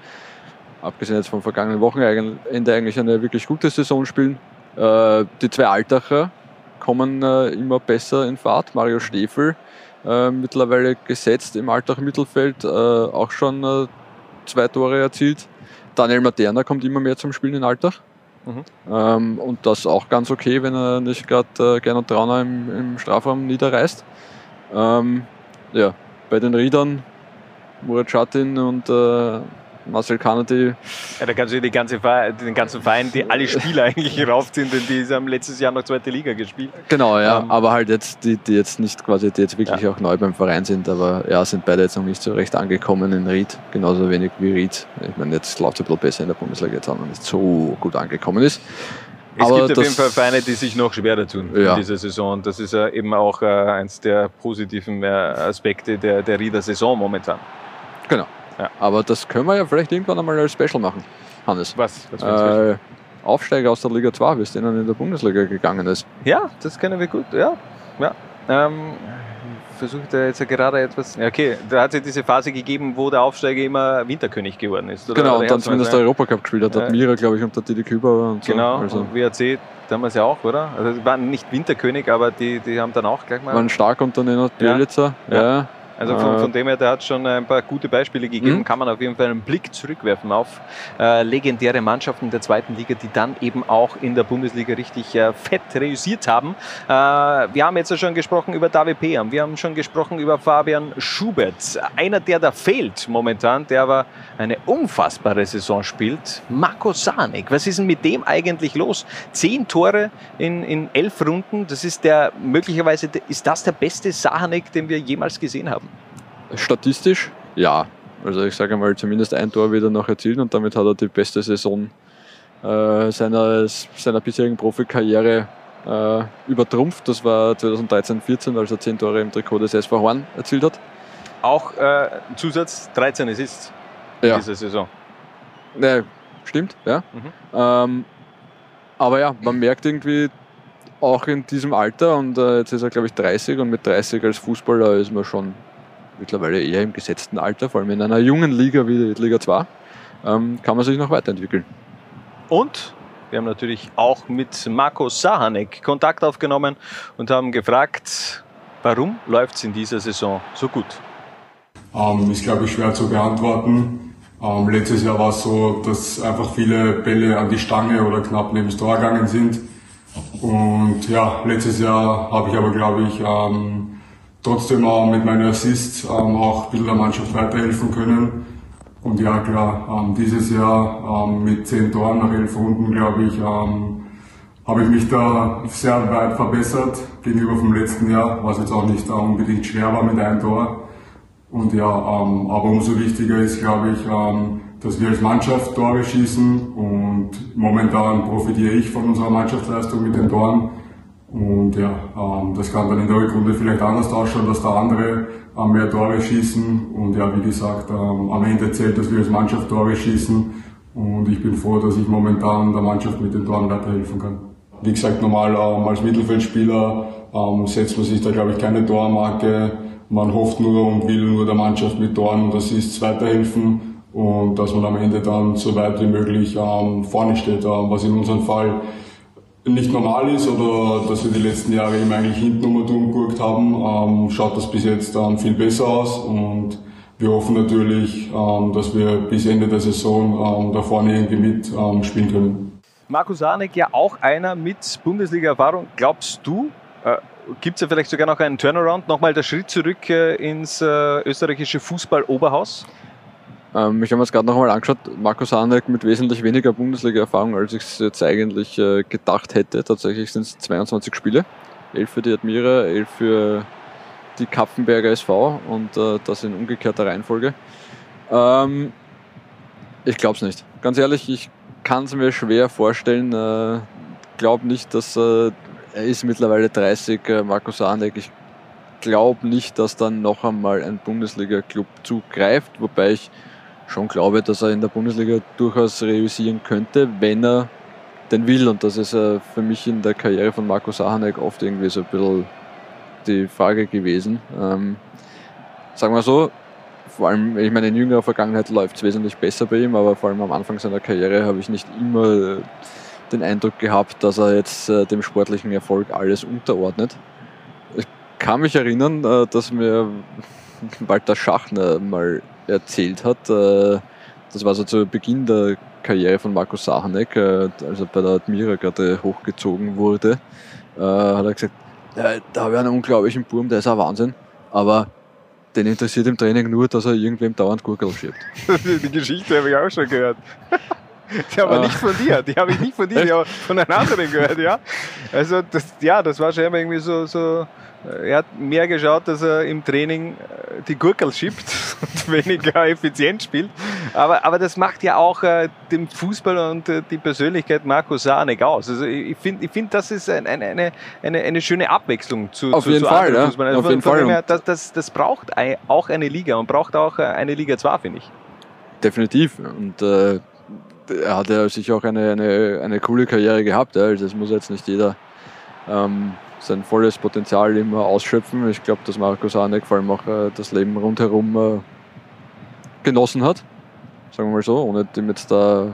abgesehen jetzt vom vergangenen Wochenende eigentlich eine wirklich gute Saison spielen. Äh, die zwei Altacher kommen äh, immer besser in Fahrt. Mario Stefel mittlerweile gesetzt im Altach Mittelfeld, auch schon zwei Tore erzielt. Daniel Materna kommt immer mehr zum Spielen in Altach. Mhm. Ähm, und das auch ganz okay, wenn er nicht gerade äh, Gernot Trauner im, im Strafraum niederreißt. Ähm, ja, bei den Riedern, Murat Schatin und äh, Marcel Kennedy. Ja, da kannst du die ganze den ganzen Verein, die alle Spieler [LAUGHS] eigentlich raufziehen, denn die haben letztes Jahr noch zweite Liga gespielt. Genau, ja, ähm, aber halt jetzt, die, die jetzt nicht quasi, die jetzt wirklich ja. auch neu beim Verein sind, aber ja, sind beide jetzt noch nicht so recht angekommen in Ried, genauso wenig wie Ried. Ich meine, jetzt läuft es ein bisschen besser in der Bundesliga jetzt auch noch nicht so gut angekommen ist. Es aber gibt auf jeden Fall Vereine, die sich noch schwerer tun ja. in dieser Saison. Das ist äh, eben auch äh, eins der positiven äh, Aspekte der, der Rieder Saison momentan. Genau. Ja. Aber das können wir ja vielleicht irgendwann einmal als Special machen, Hannes. Was? Was äh, Aufsteiger aus der Liga 2, wie es denen in der Bundesliga gegangen ist. Ja, das kennen wir gut, ja. ja. Ähm, versucht er jetzt gerade etwas. Ja, okay, da hat es ja diese Phase gegeben, wo der Aufsteiger immer Winterkönig geworden ist. Oder? genau, und dann zumindest der Europacup gespielt hat. Ja. Mira, glaube ich, unter Didi Küber und so. Genau, also. und WRC damals ja auch, oder? Also, die waren nicht Winterkönig, aber die, die haben dann auch gleich mal. Waren stark unter den Bielitzer, ja. ja. Also von, von, dem her, der hat schon ein paar gute Beispiele gegeben, mhm. kann man auf jeden Fall einen Blick zurückwerfen auf äh, legendäre Mannschaften der zweiten Liga, die dann eben auch in der Bundesliga richtig äh, fett reüssiert haben. Äh, wir haben jetzt schon gesprochen über David Peam, wir haben schon gesprochen über Fabian Schubert. Einer, der da fehlt momentan, der aber eine unfassbare Saison spielt, Marco Sanik. Was ist denn mit dem eigentlich los? Zehn Tore in, in elf Runden, das ist der, möglicherweise ist das der beste Sahanek, den wir jemals gesehen haben. Statistisch ja. Also ich sage mal, zumindest ein Tor wieder noch erzielt und damit hat er die beste Saison äh, seiner, seiner bisherigen Profikarriere äh, übertrumpft. Das war 2013-14, als er 10 Tore im Trikot des SV Horn erzielt hat. Auch äh, Zusatz 13 Assists in ja. dieser Saison. Ne, stimmt, ja. Mhm. Ähm, aber ja, man merkt irgendwie auch in diesem Alter und äh, jetzt ist er glaube ich 30 und mit 30 als Fußballer ist man schon mittlerweile eher im gesetzten Alter, vor allem in einer jungen Liga wie Liga 2, ähm, kann man sich noch weiterentwickeln. Und Wir haben natürlich auch mit Marco Sahanek Kontakt aufgenommen und haben gefragt, warum läuft es in dieser Saison so gut? Ähm, ist, glaube ich, schwer zu beantworten. Ähm, letztes Jahr war es so, dass einfach viele Bälle an die Stange oder knapp neben das Tor gegangen sind. Und ja, letztes Jahr habe ich aber, glaube ich, ähm, trotzdem auch mit meinen Assists ähm, auch ein bisschen der Mannschaft weiterhelfen können. Und ja, klar, ähm, dieses Jahr ähm, mit zehn Toren nach elf Runden, glaube ich, habe ich mich da sehr weit verbessert gegenüber vom letzten Jahr, was jetzt auch nicht äh, unbedingt schwer war mit einem Tor. Und ja, aber umso wichtiger ist, glaube ich, dass wir als Mannschaft Tore schießen und momentan profitiere ich von unserer Mannschaftsleistung mit den Toren. Und ja, ähm, das kann dann in der Rückrunde vielleicht anders ausschauen, dass da andere ähm, mehr Tore schießen. Und ja, wie gesagt, ähm, am Ende zählt, dass wir als Mannschaft Tore schießen. Und ich bin froh, dass ich momentan der Mannschaft mit den Toren weiterhelfen kann. Wie gesagt, normal als Mittelfeldspieler setzt man sich da, glaube ich, keine Tormarke man hofft nur und will nur der Mannschaft mit Toren und Assists weiterhelfen und dass man am Ende dann so weit wie möglich ähm, vorne steht, ähm, was in unserem Fall nicht normal ist oder dass wir die letzten Jahre immer eigentlich hinten um umgeguckt haben, ähm, schaut das bis jetzt ähm, viel besser aus und wir hoffen natürlich, ähm, dass wir bis Ende der Saison ähm, da vorne irgendwie mit ähm, spielen können. Markus Arnek ja auch einer mit Bundesliga-Erfahrung. Glaubst du, äh, Gibt es ja vielleicht sogar noch einen Turnaround, nochmal der Schritt zurück äh, ins äh, österreichische Fußball-Oberhaus? Ähm, ich habe mir es gerade nochmal angeschaut. Markus Hanek mit wesentlich weniger Bundesliga-Erfahrung, als ich es jetzt eigentlich äh, gedacht hätte. Tatsächlich sind es 22 Spiele. 11 für die Admira, 11 für die Kapfenberger SV und äh, das in umgekehrter Reihenfolge. Ähm, ich glaube es nicht. Ganz ehrlich, ich kann es mir schwer vorstellen. Äh, glaube nicht, dass äh, er ist mittlerweile 30, äh, Markus Arnek. Ich glaube nicht, dass dann noch einmal ein Bundesliga-Club zugreift, wobei ich schon glaube, dass er in der Bundesliga durchaus realisieren könnte, wenn er denn will. Und das ist äh, für mich in der Karriere von Markus Sahanek oft irgendwie so ein bisschen die Frage gewesen. Ähm, sagen wir so, vor allem, ich meine, in jüngerer Vergangenheit läuft es wesentlich besser bei ihm, aber vor allem am Anfang seiner Karriere habe ich nicht immer den Eindruck gehabt, dass er jetzt äh, dem sportlichen Erfolg alles unterordnet. Ich kann mich erinnern, äh, dass mir [LAUGHS] Walter Schachner mal erzählt hat, äh, das war so zu Beginn der Karriere von Markus Sahanek, äh, als er bei der Admira gerade hochgezogen wurde, äh, hat er gesagt, da habe ich einen unglaublichen Burm, der ist ein Wahnsinn, aber den interessiert im Training nur, dass er irgendwem dauernd Gurkel schiebt. [LAUGHS] Die Geschichte habe ich auch schon gehört. Die aber nicht von dir, die habe ich nicht von dir, die habe ich von einem anderen gehört, ja. Also das, ja, das war schon immer irgendwie so, so, äh, er hat mehr geschaut, dass er im Training äh, die Gurkel schiebt [LAUGHS] und weniger effizient spielt. Aber, aber das macht ja auch äh, dem Fußball und äh, die Persönlichkeit Marco Sarnek aus. Also ich finde, ich find, das ist ein, ein, eine, eine, eine schöne Abwechslung zu, Auf zu, jeden zu Fall, ja. Also Auf von- jeden Fall. her, das, das, das braucht auch eine Liga und braucht auch äh, eine Liga 2, finde ich. Definitiv. Und äh, er hat ja sicher auch eine, eine, eine coole Karriere gehabt. Also es muss jetzt nicht jeder ähm, sein volles Potenzial immer ausschöpfen. Ich glaube, dass Markus Arnek vor allem auch äh, das Leben rundherum äh, genossen hat. Sagen wir mal so, ohne dem jetzt da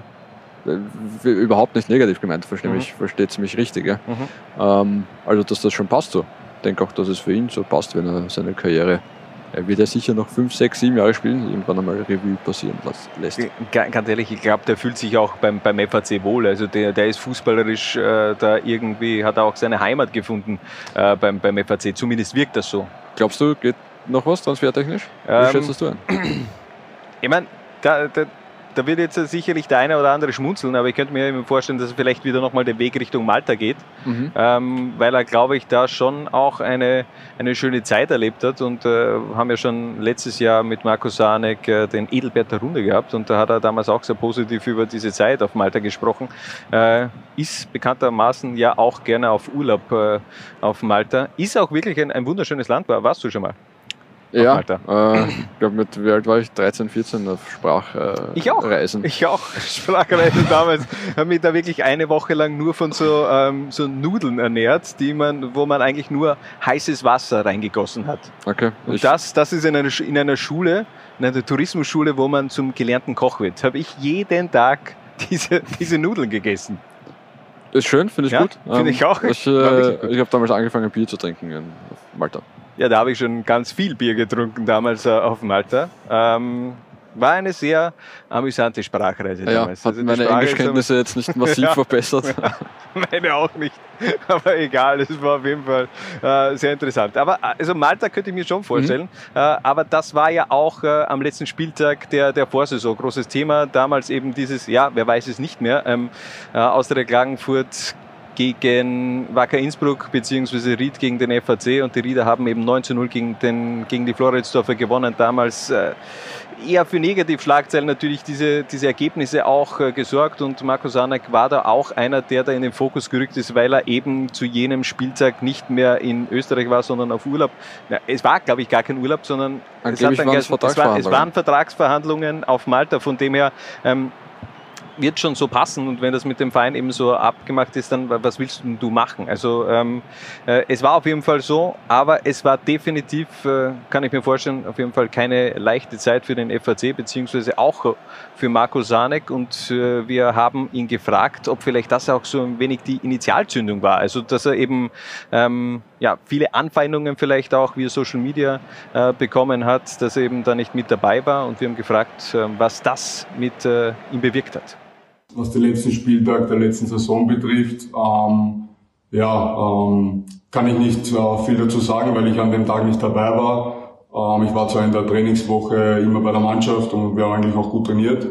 äh, überhaupt nicht negativ gemeint, versteht Mhm. mich, versteht's mich richtig. Ja. Mhm. Ähm, also, dass das schon passt so. Ich denke auch, dass es für ihn so passt, wenn er seine Karriere. Er wird ja sicher noch 5, 6, 7 Jahre spielen, irgendwann einmal Revue passieren lässt. Ga- Ganz ehrlich, ich glaube, der fühlt sich auch beim, beim FAC wohl. Also der, der ist fußballerisch äh, da irgendwie, hat er auch seine Heimat gefunden äh, beim, beim FAC. Zumindest wirkt das so. Glaubst du, geht noch was transfertechnisch? Wie Ähm, schätzt das du ein? [CLEARS THROAT] Ich meine, da, da, da wird jetzt sicherlich der eine oder andere schmunzeln, aber ich könnte mir eben vorstellen, dass er vielleicht wieder nochmal den Weg Richtung Malta geht, Mhm. ähm, weil er, glaube ich, da schon auch eine, eine schöne Zeit erlebt hat und äh, haben ja schon letztes Jahr mit Markus Sarnek äh, den Edelbert der Runde gehabt und da hat er damals auch sehr positiv über diese Zeit auf Malta gesprochen. Äh, ist bekanntermaßen ja auch gerne auf Urlaub äh, auf Malta. Ist auch wirklich ein, ein wunderschönes Land, war, warst du schon mal? Ja, äh, ich glaube, mit wie alt war ich? 13, 14 auf Sprachreisen. Äh, Ich auch. Reisen. Ich auch. [LAUGHS] Sprachreisen damals. Habe mich da wirklich eine Woche lang nur von so, ähm, so Nudeln ernährt, die man, wo man eigentlich nur heißes Wasser reingegossen hat. Okay. Und Ich, das, das ist in einer, in einer Schule, in einer Tourismusschule, wo man zum gelernten Koch wird. Habe ich jeden Tag [LAUGHS] diese, diese Nudeln gegessen. Ist schön, finde ich Ja, gut. finde ich auch. Ich, äh, ich habe damals angefangen, Bier zu trinken in Malta. Ja, da habe ich schon ganz viel Bier getrunken damals äh, auf Malta. Ähm, war eine sehr amüsante Sprachreise Ja, damals. hat Also meine Englischkenntnisse jetzt nicht [LAUGHS] massiv Ja. verbessert. [LAUGHS] Meine auch nicht. Aber egal, es war auf jeden Fall äh, sehr interessant. Aber also Malta könnte ich mir schon vorstellen. Äh, aber das war ja auch äh, am letzten Spieltag der, der Vorsaison großes Thema. Damals eben dieses, ja, wer weiß es nicht mehr, ähm, äh, Austria Klagenfurt gegen Wacker Innsbruck beziehungsweise Ried gegen den FAC und die Rieder haben eben 9 zu 0 gegen, den, gegen die Floridsdorfer gewonnen. Damals äh, eher für Negativschlagzeilen natürlich diese, diese Ergebnisse auch äh, gesorgt und Marco Sanek war da auch einer, der da in den Fokus gerückt ist, weil er eben zu jenem Spieltag nicht mehr in Österreich war, sondern auf Urlaub. Na, es war, glaube ich, gar kein Urlaub, sondern es, geheißen, es, waren, es Vertragsverhandlungen. waren Vertragsverhandlungen auf Malta, von dem her ähm, wird schon so passen und wenn das mit dem Verein eben so abgemacht ist, dann was willst du machen? Also ähm, äh, es war auf jeden Fall so, aber es war definitiv, äh, kann ich mir vorstellen, auf jeden Fall keine leichte Zeit für den FAC beziehungsweise auch für Marco Sanek und äh, wir haben ihn gefragt, ob vielleicht das auch so ein wenig die Initialzündung war, also dass er eben ähm, ja, viele Anfeindungen vielleicht auch via Social Media äh, bekommen hat, dass er eben da nicht mit dabei war und wir haben gefragt, äh, was das mit äh, ihm bewirkt hat. Was den letzten Spieltag der letzten Saison betrifft, ähm, ja, ähm, kann ich nicht äh, viel dazu sagen, weil ich an dem Tag nicht dabei war. Ähm, ich war zwar in der Trainingswoche immer bei der Mannschaft und wir haben eigentlich auch gut trainiert.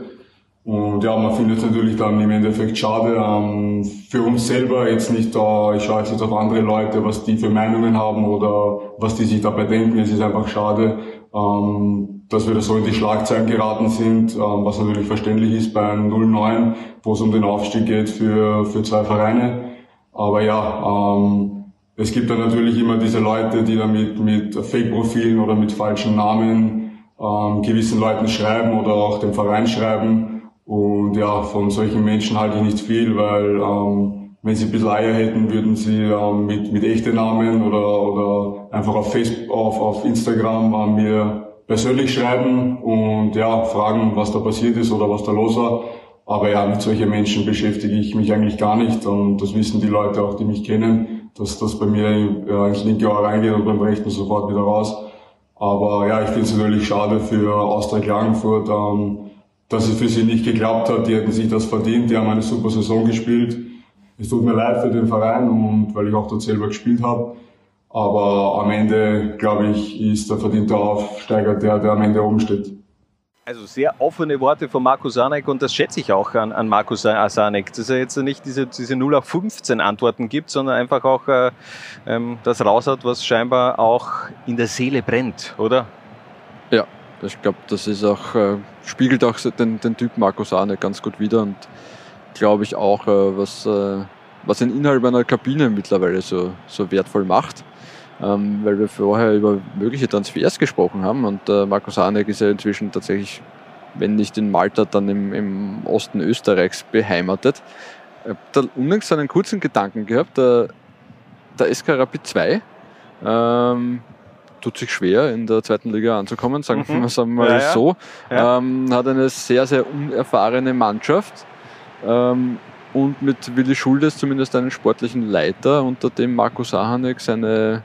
Und ja, man findet es natürlich dann im Endeffekt schade. Ähm, für uns selber jetzt nicht da, ich schaue jetzt nicht auf andere Leute, was die für Meinungen haben oder was die sich dabei denken. Es ist einfach schade, ähm, dass wir da so in die Schlagzeilen geraten sind, ähm, was natürlich verständlich ist bei einem 09, wo es um den Aufstieg geht für, für zwei Vereine. Aber ja, ähm, es gibt dann natürlich immer diese Leute, die dann mit, mit Fake-Profilen oder mit falschen Namen ähm, gewissen Leuten schreiben oder auch dem Verein schreiben. Und ja, von solchen Menschen halte ich nicht viel, weil ähm, wenn sie ein bisschen Eier hätten, würden sie ähm, mit, mit echten Namen oder, oder einfach auf Facebook, auf, auf Instagram äh, mir persönlich schreiben und ja, fragen, was da passiert ist oder was da los war. Aber ja, mit solchen Menschen beschäftige ich mich eigentlich gar nicht und das wissen die Leute auch, die mich kennen, dass das bei mir ins linke Ohr reingeht und beim rechten sofort wieder raus. Aber ja, ich finde es natürlich schade für Austria Klagenfurt, ähm, dass es für sie nicht geklappt hat. Die hätten sich das verdient, die haben eine super Saison gespielt. Es tut mir leid für den Verein und weil ich auch dort selber gespielt habe. Aber am Ende, glaube ich, ist der verdiente Aufsteiger der, der am Ende oben steht. Also sehr offene Worte von Marco Sanek und das schätze ich auch an, an Marco Sa- Sanek, dass er jetzt nicht diese, diese 0 auf 15 Antworten gibt, sondern einfach auch äh, ähm, das raushaut, was scheinbar auch in der Seele brennt, oder? Ja, ich glaube, das ist auch, äh, spiegelt auch den, den Typ Marco Sane ganz gut wider und glaube ich auch, äh, was, äh, was den Inhalt einer Kabine mittlerweile so, so wertvoll macht. Ähm, weil wir vorher über mögliche Transfers gesprochen haben und äh, Marco Sanek ist ja inzwischen tatsächlich, wenn nicht in Malta, dann im, im Osten Österreichs beheimatet. Ich habe da unlängst einen kurzen Gedanken gehabt, der, der SK Rapid 2 ähm, tut sich schwer, in der zweiten Liga anzukommen, sagen Mhm. wir einmal Ja, ja. so. Ja. Ähm, hat eine sehr, sehr unerfahrene Mannschaft ähm, und mit Willi Schuldes zumindest einen sportlichen Leiter, unter dem Marco Sahanek seine,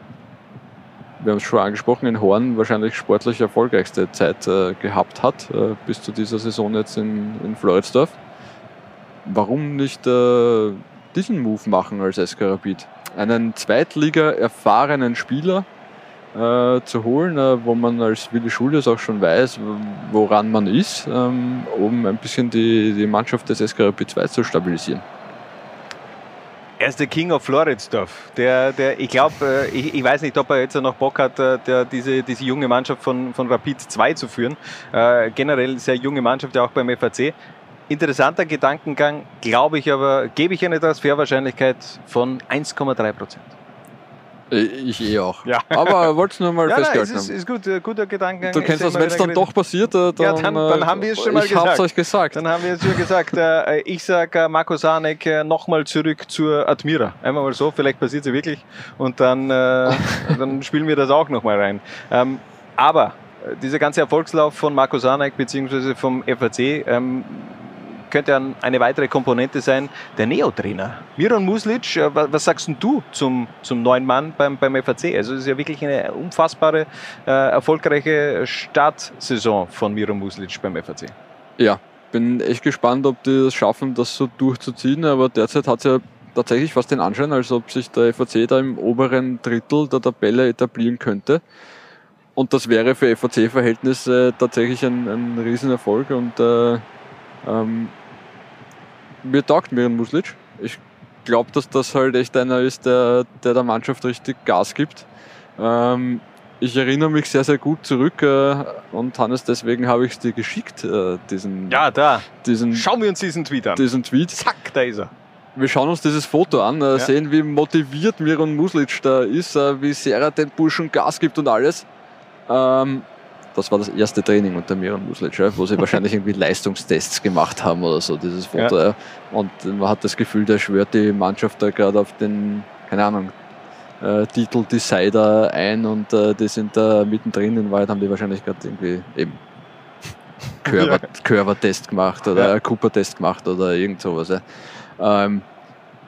wir haben es schon angesprochen, in Horn wahrscheinlich sportlich erfolgreichste Zeit äh, gehabt hat, äh, bis zu dieser Saison jetzt in, in Floridsdorf. Warum nicht äh, diesen Move machen als SK Rapid? Einen Zweitliga-erfahrenen Spieler äh, zu holen, äh, wo man als Willi Schuldes auch schon weiß, woran man ist, ähm, um ein bisschen die, die Mannschaft des SK Rapid 2 zu stabilisieren. Er ist der King of Floridsdorf. Der, der, ich glaube, ich, ich weiß nicht, ob er jetzt noch Bock hat, äh, der, diese, diese junge Mannschaft von, von Rapid 2 zu führen. Äh, generell sehr junge Mannschaft, ja auch beim FAC. Interessanter Gedankengang, glaube ich aber, gebe ich eine Transferwahrscheinlichkeit von 1,3 Prozent. Äh, Ich eh auch. Ja. Aber wollte es nur mal [LAUGHS] Ja, nein, festgehalten es ist, ist gut, äh, guter Gedankengang. Du kennst Ich das, wenn es dann doch passiert, äh, dann, Ja, dann- dann äh, haben wir es schon mal Ich hab's gesagt. euch gesagt. Dann haben wir jetzt schon gesagt, äh, ich sage äh, Marco Sanek äh, nochmal zurück zur Admira. Einmal mal so, vielleicht passiert es ja wirklich. Und dann, äh, [LAUGHS] dann spielen wir das auch nochmal rein. Ähm, aber äh, dieser ganze Erfolgslauf von Marco Sanek bzw. vom FAC, ähm, könnte eine weitere Komponente sein, der Neo-Trainer. Miron Muslic, äh, was sagst du zum, zum neuen Mann beim, beim FAC? Also es ist ja wirklich eine unfassbare, äh, erfolgreiche Startsaison von Miron Muslic beim FAC. Ja, bin echt gespannt, ob die es schaffen, das so durchzuziehen, aber derzeit hat es ja tatsächlich fast den Anschein, als ob sich der FAC da im oberen Drittel der Tabelle etablieren könnte. Und das wäre für FAC-Verhältnisse tatsächlich ein, ein Riesenerfolg und äh, ähm, mir taugt Miran Muslic. Ich glaube, dass das halt echt einer ist, der der, der Mannschaft richtig Gas gibt. Ähm, ich erinnere mich sehr, sehr gut zurück äh, und Hannes, deswegen habe ich es dir geschickt, äh, diesen. Ja, da. Diesen, Schauen wir uns diesen Tweet an. Diesen Tweet. Zack, da ist er. Wir schauen uns dieses Foto an, äh, ja. sehen, wie motiviert Miron Muslic da ist, äh, wie sehr er den Burschen Gas gibt und alles. Ähm, das war das erste Training unter Miran Muslic, wo sie [LAUGHS] wahrscheinlich irgendwie Leistungstests gemacht haben oder so, dieses Foto. Ja. Und man hat das Gefühl, der schwört die Mannschaft da gerade auf den, keine Ahnung, äh, Titel Decider ein und äh, die sind da mittendrin. In Wahrheit haben die wahrscheinlich gerade irgendwie eben [LAUGHS] Körpertest gemacht oder ja. Cooper-Test gemacht oder irgend sowas. Ja. Ähm,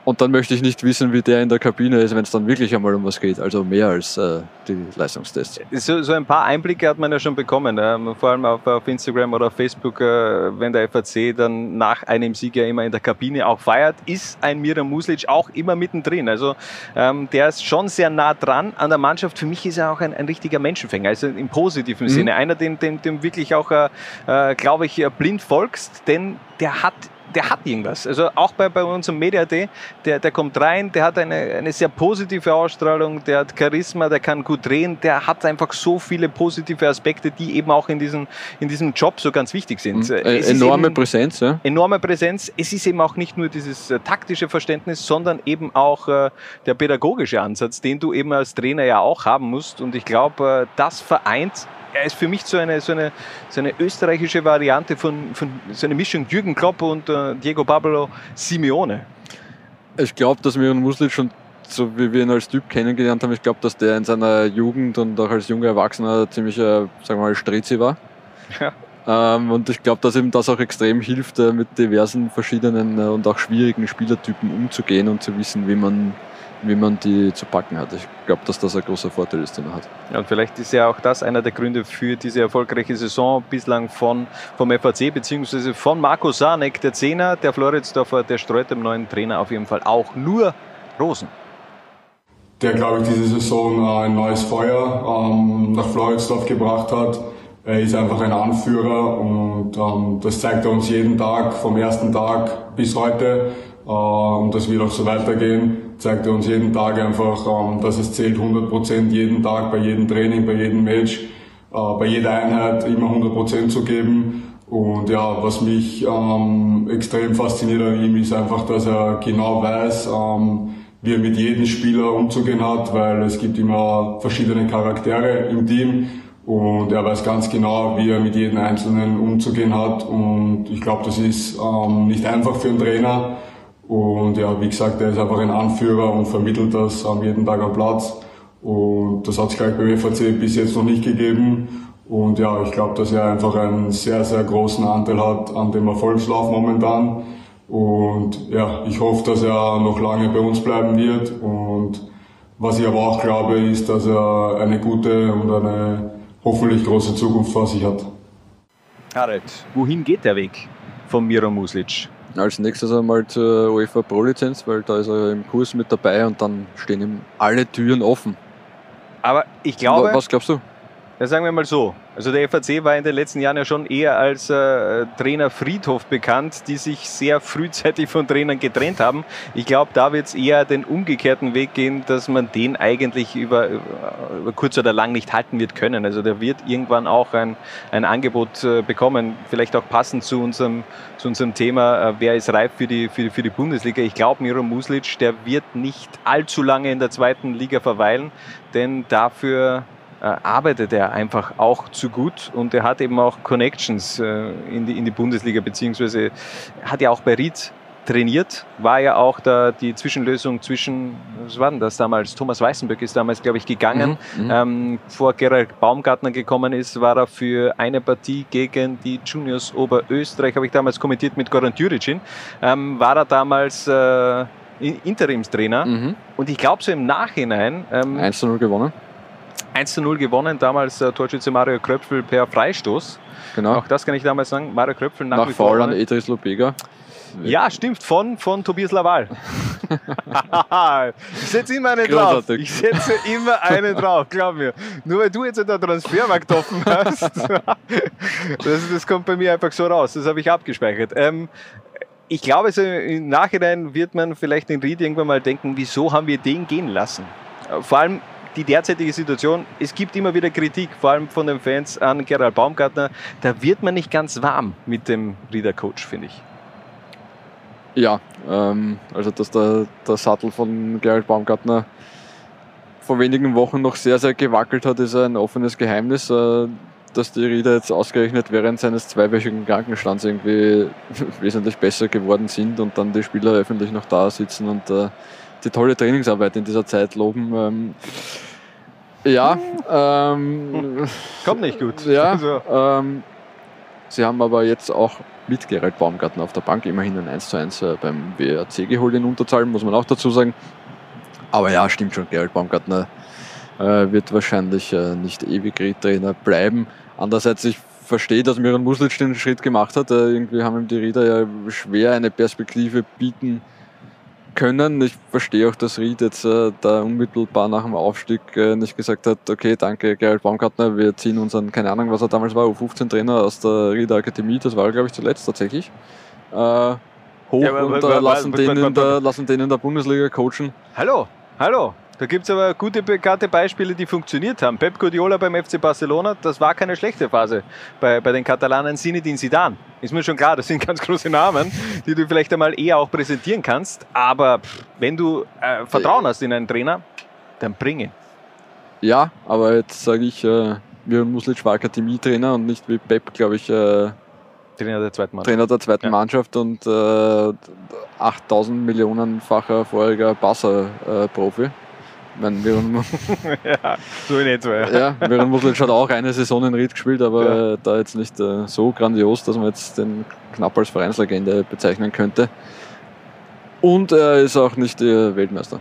und dann möchte ich nicht wissen, wie der in der Kabine ist, wenn es dann wirklich einmal um was geht. Also mehr als äh, die Leistungstests. So, so, ein paar Einblicke hat man ja schon bekommen. Ähm, vor allem auf, auf, Instagram oder auf Facebook, äh, wenn der FAC dann nach einem Sieg ja immer in der Kabine auch feiert, ist ein Mira Muslic auch immer mittendrin. Also ähm, der ist schon sehr nah dran an der Mannschaft. Für mich ist er auch ein, ein richtiger Menschenfänger, also im positiven mhm. Sinne. Einer, dem, dem, dem wirklich auch, äh, äh glaube ich, blind folgst, denn der hat der hat irgendwas. Also auch bei, bei unserem Media.d, der, der kommt rein, der hat eine, eine sehr positive Ausstrahlung, der hat Charisma, der kann gut drehen, der hat einfach so viele positive Aspekte, die eben auch in, diesen, in diesem Job so ganz wichtig sind. Mhm. Enorme Präsenz, ja. Enorme Präsenz. Es ist eben auch nicht nur dieses äh, taktische Verständnis, sondern eben auch äh, der pädagogische Ansatz, den du eben als Trainer ja auch haben musst. Und ich glaube, äh, das vereint er ist für mich so eine, so eine, so eine österreichische Variante von, von so eine Mischung Jürgen Klopp und äh, Diego Pablo Simeone. Ich glaube, dass Miran Muslic schon so wie wir ihn als Typ kennengelernt haben, ich glaube, dass der in seiner Jugend und auch als junger Erwachsener ziemlich, äh, sagen wir mal, Strezi war. [LAUGHS] Ja. Ähm, und ich glaube, dass ihm das auch extrem hilft, äh, mit diversen verschiedenen äh, und auch schwierigen Spielertypen umzugehen und zu wissen, wie man wie man die zu packen hat. Ich glaube, dass das ein großer Vorteil ist, den er hat. Ja, und vielleicht ist ja auch das einer der Gründe für diese erfolgreiche Saison bislang von, vom FAC, beziehungsweise von Marco Sarnek, der Zehner, der Floridsdorfer, der streut dem neuen Trainer auf jeden Fall auch nur Rosen. Der, glaube ich, diese Saison äh, ein neues Feuer ähm, nach Floridsdorf gebracht hat. Er ist einfach ein Anführer und ähm, das zeigt er uns jeden Tag, vom ersten Tag bis heute. Äh, und das wird auch so weitergehen zeigt er uns jeden Tag einfach, dass es zählt 100% jeden Tag, bei jedem Training, bei jedem Match, äh, bei jeder Einheit immer 100% zu geben. Und ja, was mich ähm, extrem fasziniert an ihm ist einfach, dass er genau weiß, ähm, wie er mit jedem Spieler umzugehen hat, weil es gibt immer verschiedene Charaktere im Team und er weiß ganz genau, wie er mit jedem Einzelnen umzugehen hat und ich glaube, das ist ähm, nicht einfach für einen Trainer, und ja, wie gesagt, er ist einfach ein Anführer und vermittelt das am jeden Tag am Platz. Und das hat es gleich beim FAC bis jetzt noch nicht gegeben. Und ja, ich glaube, dass er einfach einen sehr, sehr großen Anteil hat an dem Erfolgslauf momentan. Und ja, ich hoffe, dass er noch lange bei uns bleiben wird. Und was ich aber auch glaube, ist, dass er eine gute und eine hoffentlich große Zukunft vor sich hat. Harald, wohin geht der Weg von Miro Muslic? Als nächstes einmal zur UEFA Pro Lizenz, weil da ist er im Kurs mit dabei und dann stehen ihm alle Türen offen. Aber ich glaube. Was glaubst du? Ja, sagen wir mal so. Also der FAC war in den letzten Jahren ja schon eher als äh, Trainer Friedhof bekannt, die sich sehr frühzeitig von Trainern getrennt haben. Ich glaube, da wird es eher den umgekehrten Weg gehen, dass man den eigentlich über, über, kurz oder lang nicht halten wird können. Also der wird irgendwann auch ein, ein Angebot äh, bekommen, vielleicht auch passend zu unserem, zu unserem Thema, äh, wer ist reif für die, für, für die Bundesliga. Ich glaube, Miro Muslic, der wird nicht allzu lange in der zweiten Liga verweilen, denn dafür arbeitet er einfach auch zu gut und er hat eben auch Connections äh, in, die, in die Bundesliga, beziehungsweise hat ja auch bei Ried trainiert, war ja auch da die Zwischenlösung zwischen, was war denn das damals? Thomas Weißenböck ist damals, glaube ich, gegangen. Mhm, mhm. Ähm, vor Gerald Baumgartner gekommen ist, war er für eine Partie gegen die Juniors Oberösterreich, habe ich damals kommentiert mit Goran Djuricin, ähm, war er damals äh, In- Interimstrainer. Mhm. Und ich glaube so im Nachhinein, ähm, 1 zu 0 gewonnen. 1 zu 0 gewonnen, damals äh, Torschütze Mario Kröpfel per Freistoß. Genau. Auch das kann ich damals sagen. Mario Kröpfel nach, Nach wie vor. Foul an Edris Lopega. Ja, stimmt, von, von Tobias Laval. [LAUGHS] ich setze immer einen drauf. Ich setze immer einen drauf, glaub mir. Nur weil du jetzt in der Transfermarkt offen hast. [LAUGHS] das, das kommt bei mir einfach so raus. Das habe ich abgespeichert. Ähm, ich glaube, so im Nachhinein wird man vielleicht den Ried irgendwann mal denken, wieso haben wir den gehen lassen? Äh, Vor allem die derzeitige Situation, es gibt immer wieder Kritik, vor allem von den Fans an Gerald Baumgartner. Da wird man nicht ganz warm mit dem Rieder-Coach, finde ich. Ja, ähm, also dass der, der Sattel von Gerald Baumgartner vor wenigen Wochen noch sehr, sehr gewackelt hat, ist ein offenes Geheimnis. Äh, dass die Rieder jetzt ausgerechnet während seines zweiwöchigen Krankenstands irgendwie [LAUGHS] wesentlich besser geworden sind und dann die Spieler öffentlich noch da sitzen und äh, die tolle Trainingsarbeit in dieser Zeit loben. Ähm, ja, ähm, Kommt nicht gut. ja, Also, ähm, sie haben aber jetzt auch mit Gerald Baumgartner auf der Bank immerhin ein 1 zu 1 äh, beim WRC geholt in Unterzahl, muss man auch dazu sagen. Aber ja, stimmt schon, Gerald Baumgartner äh, wird wahrscheinlich äh, nicht ewig Riedtrainer bleiben. Andererseits, ich verstehe, dass Miran Muslic den Schritt gemacht hat. Äh, irgendwie haben ihm die Rieder ja schwer eine Perspektive bieten können. Ich verstehe auch, dass Ried jetzt äh, da unmittelbar nach dem Aufstieg äh, nicht gesagt hat, okay, danke Gerald Baumgartner, wir ziehen unseren, keine Ahnung, was er damals war, U15-Trainer aus der Rieder Akademie, das war glaube ich zuletzt tatsächlich, äh, hoch Ja, aber- und aber- äh, lassen, den in der, lassen den in der Bundesliga coachen. hallo, hallo. Da gibt es aber gute, bekannte Beispiele, die funktioniert haben. Pep Guardiola beim FC Barcelona, das war keine schlechte Phase bei, bei den Katalanen. Zinedine Zidane, ist mir schon klar, das sind [LAUGHS] ganz große Namen, die du vielleicht einmal eher auch präsentieren kannst. Aber wenn du äh, Vertrauen hast in einen Trainer, dann bring ihn. Ja, aber jetzt sage ich, äh, Miran Muslic war Akademietrainer und nicht wie Pep, glaube ich, äh, Trainer der zweiten Mannschaft. Trainer der zweiten Ja. Mannschaft und äh, 8000 Millionenfacher vorheriger Barca-Profi. Ich meine, Miran, [LAUGHS] ja, so in etwa. Ja. ja, Miran Muslic hat auch eine Saison in Ried gespielt, aber äh, da jetzt nicht äh, so grandios, dass man jetzt den knapp als Vereinslegende bezeichnen könnte. Und er ist auch nicht äh, Weltmeister.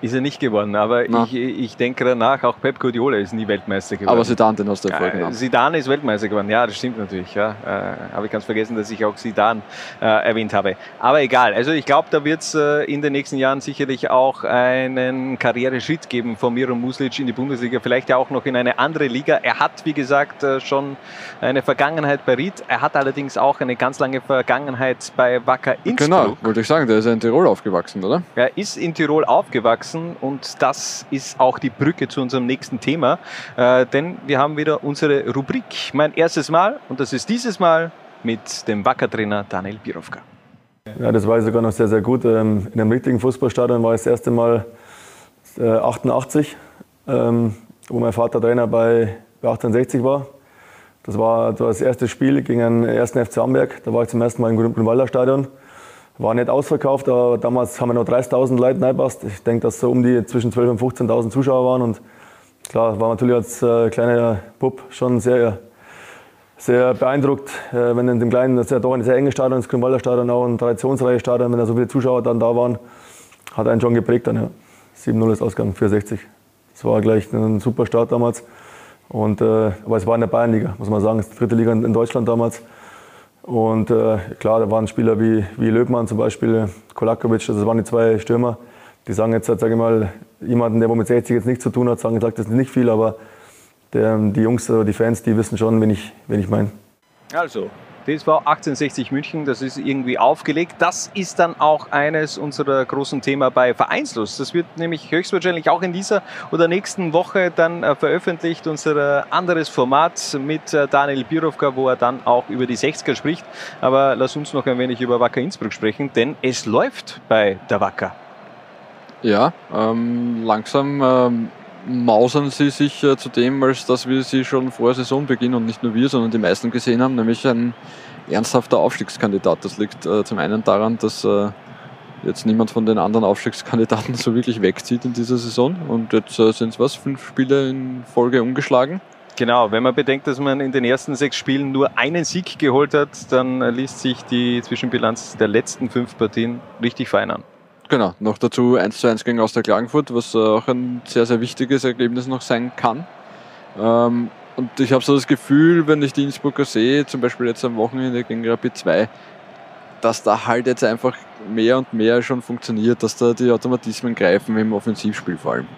Ist er nicht geworden, aber Na. ich, ich denke danach, auch Pep Guardiola ist nie Weltmeister geworden. Aber Zidane, den hast du ja Ja, vorgenommen. Zidane ist Weltmeister geworden, ja, das stimmt natürlich. Ja. Äh, habe ich ganz vergessen, dass ich auch Zidane äh, erwähnt habe. Aber egal, also ich glaube, da wird es äh, in den nächsten Jahren sicherlich auch einen Karriereschritt geben von Miro Muslic in die Bundesliga, vielleicht ja auch noch in eine andere Liga. Er hat, wie gesagt, äh, schon eine Vergangenheit bei Ried. Er hat allerdings auch eine ganz lange Vergangenheit bei Wacker Innsbruck. Genau, wollte ich sagen, der ist in Tirol aufgewachsen, oder? Er ist in Tirol aufgewachsen und das ist auch die Brücke zu unserem nächsten Thema, äh, denn wir haben wieder unsere Rubrik. Mein erstes Mal und das ist dieses Mal mit dem Wacker-Trainer Daniel Birovka. Ja, das weiß ich sogar noch sehr, sehr gut. Ähm, In einem richtigen Fußballstadion war ich das erste Mal äh, 88, ähm, wo mein Vater Trainer bei, bei 1860 war. Das war das, war das erste Spiel gegen den ersten FC Amberg. Da war ich zum ersten Mal im Grünwalder Stadion. War nicht ausverkauft, aber damals haben wir noch 30.000 Leute reingepasst. Ich denke, dass so um die zwischen 12.000 und 15.000 Zuschauer waren. Und klar, war natürlich als äh, kleiner Bub schon sehr, sehr beeindruckt, äh, wenn in dem kleinen, das ist ja doch ein sehr enges Stadion, das Grünwalder Stadion, auch ein traditionsreiches Stadion, wenn da so viele Zuschauer dann da waren, hat einen schon geprägt dann, ja. 7-0 ist Ausgang, 460. Das war gleich ein super Start damals. Und, äh, aber es war in der Bayernliga, muss man sagen, das ist die dritte Liga in Deutschland damals. Und äh, klar, da waren Spieler wie, wie Löbmann zum Beispiel, Kolakovic, das waren die zwei Stürmer. Die sagen jetzt, sage ich mal, jemanden, der mit 60 jetzt nichts zu tun hat, sagen, gesagt, das nicht viel, aber der, die Jungs, oder die Fans, die wissen schon, wen ich, wen ich meine. Also, DSV 1860 München, das ist irgendwie aufgelegt. Das ist dann auch eines unserer großen Themen bei Vereinslos. Das wird nämlich höchstwahrscheinlich auch in dieser oder nächsten Woche dann äh, veröffentlicht. Unser anderes Format mit äh, Daniel Birovka, wo er dann auch über die 60er spricht. Aber lass uns noch ein wenig über Wacker Innsbruck sprechen, denn es läuft bei der Wacker. Ja, ähm, langsam ähm, mausern sie sich äh, zu dem, als dass wir sie schon vor Saisonbeginn und nicht nur wir, sondern die meisten gesehen haben, nämlich ein ernsthafter Aufstiegskandidat. Das liegt äh, zum einen daran, dass äh, jetzt niemand von den anderen Aufstiegskandidaten [LAUGHS] so wirklich wegzieht in dieser Saison. Und jetzt äh, sind es was, fünf Spiele in Folge umgeschlagen. Genau, wenn man bedenkt, dass man in den ersten sechs Spielen nur einen Sieg geholt hat, dann liest sich die Zwischenbilanz der letzten fünf Partien richtig fein an. Genau, noch dazu 1 zu 1 gegen Austria Klagenfurt, was auch ein sehr, sehr wichtiges Ergebnis noch sein kann. Ähm, und ich habe so das Gefühl, wenn ich die Innsbrucker sehe, zum Beispiel jetzt am Wochenende gegen Rapid 2, dass da halt jetzt einfach mehr und mehr schon funktioniert, dass da die Automatismen greifen im Offensivspiel vor allem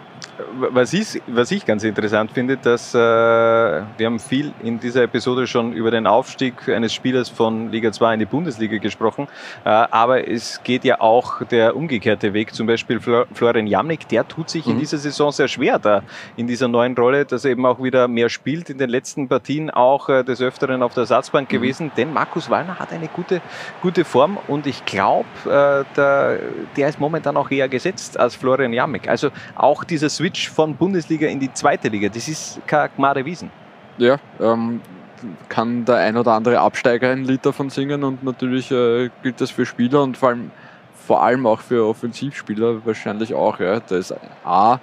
was ich, was ich ganz interessant finde, dass äh, wir haben viel in dieser Episode schon über den Aufstieg eines Spielers von Liga 2 in die Bundesliga gesprochen, äh, aber es geht ja auch der umgekehrte Weg. Zum Beispiel Florian Jamnik, der tut sich mhm. in dieser Saison sehr schwer da in dieser neuen Rolle, dass er eben auch wieder mehr spielt. In den letzten Partien auch äh, des Öfteren auf der Ersatzbank mhm. gewesen, denn Markus Wallner hat eine gute, gute Form und ich glaube, äh, der, der ist momentan auch eher gesetzt als Florian Jamnik. Also auch dieser Switch Switch von Bundesliga in die zweite Liga. Das ist Gmade Wiesen. Ja, ähm, kann der ein oder andere Absteiger ein Lied davon singen und natürlich äh, gilt das für Spieler und vor allem, vor allem auch für Offensivspieler wahrscheinlich auch. Ja. Da ist A,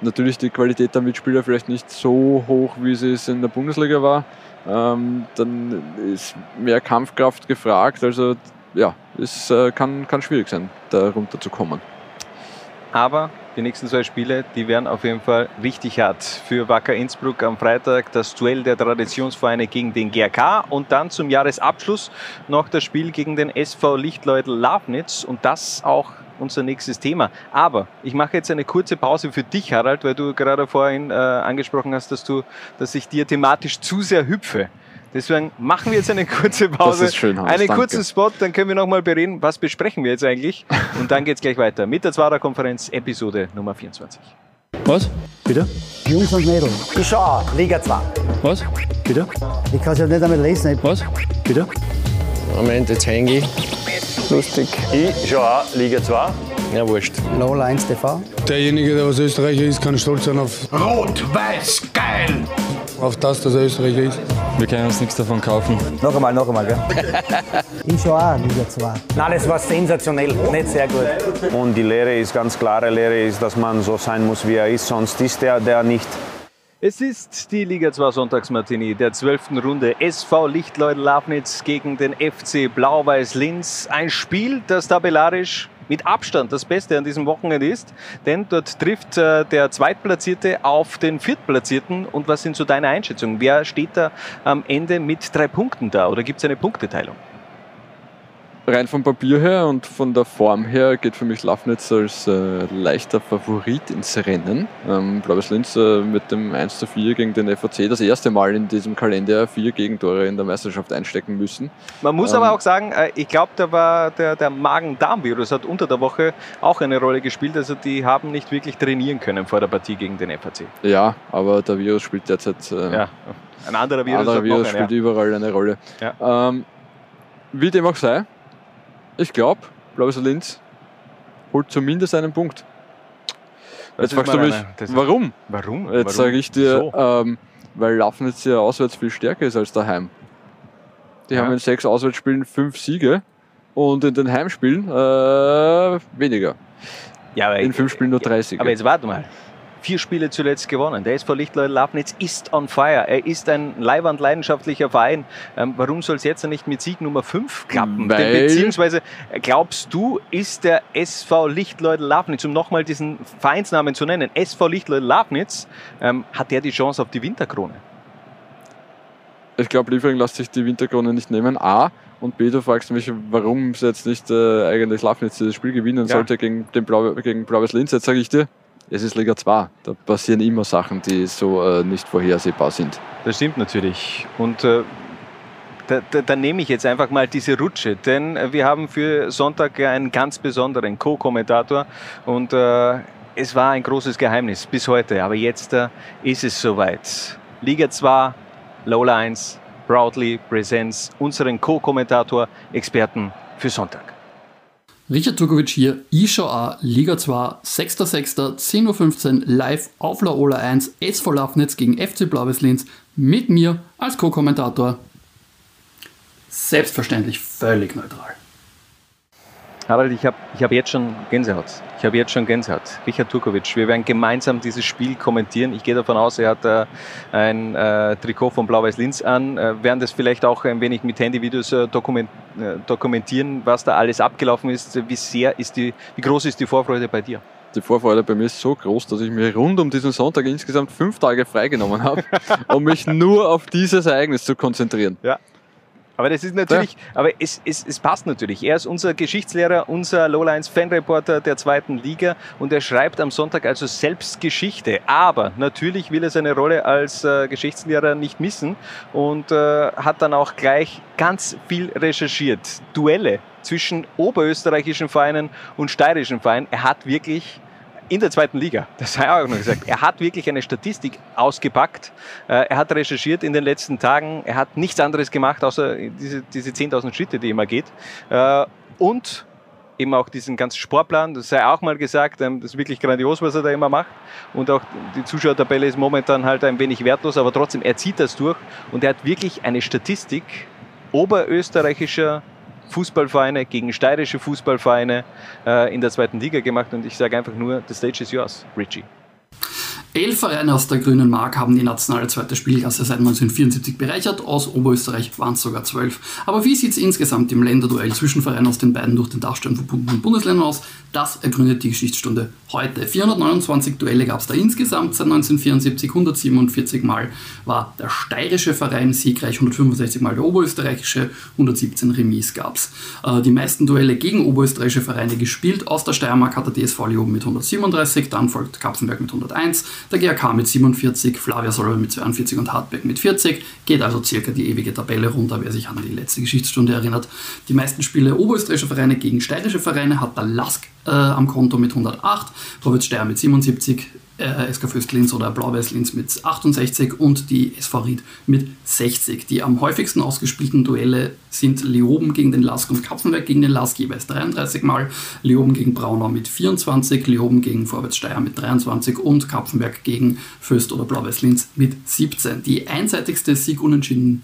natürlich die Qualität der Mitspieler vielleicht nicht so hoch, wie sie es in der Bundesliga war. Ähm, dann ist mehr Kampfkraft gefragt. Also ja, es äh, kann, kann schwierig sein, da runterzukommen. Aber die nächsten zwei Spiele, die werden auf jeden Fall richtig hart. Für Wacker Innsbruck am Freitag das Duell der Traditionsvereine gegen den GRK und dann zum Jahresabschluss noch das Spiel gegen den SV Lichtleudel Lafnitz und das auch unser nächstes Thema. Aber ich mache jetzt eine kurze Pause für dich, Harald, weil du gerade vorhin äh, angesprochen hast, dass, du, dass ich dir thematisch zu sehr hüpfe. Deswegen machen wir jetzt eine kurze Pause, das ist schön, Hans, einen danke. kurzen Spot, dann können wir nochmal bereden, was besprechen wir jetzt eigentlich. Und dann geht es gleich weiter mit der Zwarer Konferenz, Episode Nummer 24. Was? Bitte? Jungs und Mädels. Ich schau Liga 2. Was? Bitte? Ich kann es ja nicht einmal lesen. Was? Bitte? Moment, jetzt hänge ich. Lustig. Ich schau auch Liga 2. Ja, wurscht. Lola 1 TV. Derjenige, der aus Österreicher ist, kann stolz sein auf. Rot, weiß, geil! Auf das, dass er Österreicher ist. Wir können uns nichts davon kaufen. Noch einmal, noch einmal, gell? [LAUGHS] ich schau auch Liga 2. Nein, das war sensationell. Nicht sehr gut. Und die Lehre ist ganz klare Lehre ist, dass man so sein muss, wie er ist. Sonst ist er der nicht. Es ist die Liga 2 Sonntagsmartini der 12. Runde. SV Lichtleudel Lafnitz gegen den FC Blau-Weiß Linz. Ein Spiel, das tabellarisch mit Abstand das Beste an diesem Wochenende ist, denn dort trifft äh, der Zweitplatzierte auf den Viertplatzierten. Und was sind so deine Einschätzungen? Wer steht da am Ende mit drei Punkten da oder gibt es eine Punkteteilung? Rein vom Papier her und von der Form her geht für mich Lafnitz als äh, leichter Favorit ins Rennen. Ähm, Blaues Linz äh, mit dem 1 zu 4 gegen den FAC das erste Mal in diesem Kalender vier Gegentore in der Meisterschaft einstecken müssen. Man muss ähm, aber auch sagen, äh, ich glaube, da war der, der Magen-Darm-Virus hat unter der Woche auch eine Rolle gespielt. Also die haben nicht wirklich trainieren können vor der Partie gegen den FAC. Ja, aber der Virus spielt derzeit. Äh, ja. Ein anderer Virus, anderer Virus spielt ja. überall eine Rolle. Ja. Ähm, wie dem auch sei, ich glaube, Blaues Linz holt zumindest einen Punkt. Jetzt fragst du mich, warum? Warum? Jetzt sage ich dir, so? ähm, weil Lafnitz ja auswärts viel stärker ist als daheim. Die ja. haben in sechs Auswärtsspielen fünf Siege und in den Heimspielen äh, weniger. Ja, in fünf Spielen nur drei Siege. Aber jetzt warte mal vier Spiele zuletzt gewonnen. Der SV Lichtleute Lafnitz ist on fire. Er ist ein leiwand leidenschaftlicher Verein. Ähm, warum soll es jetzt nicht mit Sieg Nummer 5 klappen? Weil beziehungsweise glaubst du, ist der SV Lichtleute Lafnitz, um nochmal diesen Vereinsnamen zu nennen, SV Lichtleute Lafnitz, ähm, hat der die Chance auf die Winterkrone? Ich glaube, Liefering lässt sich die Winterkrone nicht nehmen. A. Und B, du fragst mich, warum sie jetzt nicht äh, eigentlich Lafnitz dieses Spiel gewinnen ja. sollte gegen, den Blau, gegen Blaues Linz. Jetzt sage ich dir, es ist Liga 2. Da passieren immer Sachen, die so äh, nicht vorhersehbar sind. Das stimmt natürlich. Und äh, da, da, da, nehme ich jetzt einfach mal diese Rutsche, denn wir haben für Sonntag einen ganz besonderen Co-Kommentator und äh, es war ein großes Geheimnis bis heute, aber jetzt äh, ist es soweit. Liga 2, Lola 1, proudly presents unseren Co-Kommentator, Experten für Sonntag. Richard Turkovic hier, ich schau auch Liga 2, 6.6., 10.15 Uhr live auf Laola 1, SV Lafnitz gegen FC Blaues Linz mit mir als Co-Kommentator. Selbstverständlich völlig neutral. Harald, ich habe ich hab jetzt schon Gänsehaut. Ich habe jetzt schon Gänsehaut. Richard Turkovic, wir werden gemeinsam dieses Spiel kommentieren. Ich gehe davon aus, er hat äh, ein äh, Trikot von Blau-Weiß Linz an. Äh, werden das vielleicht auch ein wenig mit Handyvideos äh, dokument, äh, dokumentieren, was da alles abgelaufen ist. Wie sehr ist die, wie groß ist die Vorfreude bei dir? die Vorfreude bei mir ist so groß, dass ich mir rund um diesen Sonntag insgesamt fünf Tage freigenommen habe, [LAUGHS] um mich nur auf dieses Ereignis zu konzentrieren. Ja, aber das ist natürlich, ja. aber es, es, es passt natürlich. Er ist unser Geschichtslehrer, unser Lowlines Fanreporter der zweiten Liga und er schreibt am Sonntag also selbst Geschichte. Aber natürlich will er seine Rolle als äh, Geschichtslehrer nicht missen und äh, hat dann auch gleich ganz viel recherchiert. Duelle zwischen oberösterreichischen Vereinen und steirischen Vereinen. Er hat wirklich in der zweiten Liga. Das sei auch noch gesagt. Er hat wirklich eine Statistik ausgepackt. Äh, er hat recherchiert in den letzten Tagen. Er hat nichts anderes gemacht, außer diese, diese 10.000 Schritte, die immer geht. Äh, und eben auch diesen ganzen Sportplan, das sei auch mal gesagt, ähm, das ist wirklich grandios, was er da immer macht. Und auch die Zuschauertabelle ist momentan halt ein wenig wertlos, aber trotzdem, er zieht das durch und er hat wirklich eine Statistik oberösterreichischer Fußballvereine gegen steirische Fußballvereine äh, in der zweiten Liga gemacht und ich sage einfach nur, the stage is yours, Richie. Elf Vereine aus der Grünen Mark haben die nationale zweite Spielklasse seit 1974 bereichert, aus Oberösterreich waren es sogar zwölf. Aber wie sieht es insgesamt im Länderduell zwischen Vereinen aus den beiden durch den Dachstein verbundenen Bundesländern aus? Das ergründet die Geschichtsstunde heute. 429 Duelle gab es da insgesamt seit 1974, 147 Mal war der steirische Verein siegreich, 165 Mal der oberösterreichische, 117 Remis gab es. Äh, die meisten Duelle gegen oberösterreichische Vereine gespielt. Aus der Steiermark hat der DSV Leoben mit 137, dann folgt Kapfenberg mit 101, der GAK mit 47, Flavia Solver mit 42 und Hartberg mit 40. Geht also circa die ewige Tabelle runter, wer sich an die letzte Geschichtsstunde erinnert. Die meisten Spiele oberösterreichischer Vereine gegen steirische Vereine hat der Lask äh, am Konto mit 108, Vorwärts Steyr mit 77, äh, SK Fürst Linz oder Blau-Weiß Linz mit 68 und die SV Ried mit 60. Die am häufigsten ausgespielten Duelle sind Leoben gegen den Lask und Kapfenberg gegen den Lask jeweils 33 Mal, Leoben gegen Braunau mit 24, Leoben gegen Vorwärts Steyr mit 23 und Kapfenberg gegen Fürst oder Blau-Weiß Linz mit 17. Die einseitigste Sieg-Unentschieden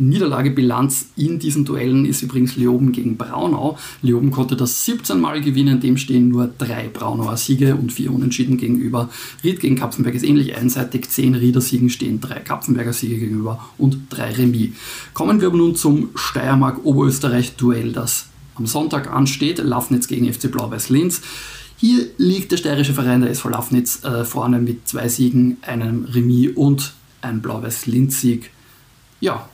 Niederlagebilanz in diesen Duellen ist übrigens Leoben gegen Braunau. Leoben konnte das 17 Mal gewinnen, dem stehen nur drei Braunauer Siege und vier Unentschieden gegenüber. Ried gegen Kapfenberg ist ähnlich einseitig, zehn Rieder Siegen stehen drei Kapfenberger Siege gegenüber und drei Remis. Kommen wir aber nun zum Steiermark-Oberösterreich-Duell, das am Sonntag ansteht. Lafnitz gegen FC Blau-Weiß Linz. Hier liegt der steirische Verein der SV Lafnitz äh, vorne mit zwei Siegen, einem Remis und einem Blau-Weiß-Linz-Sieg. Ja,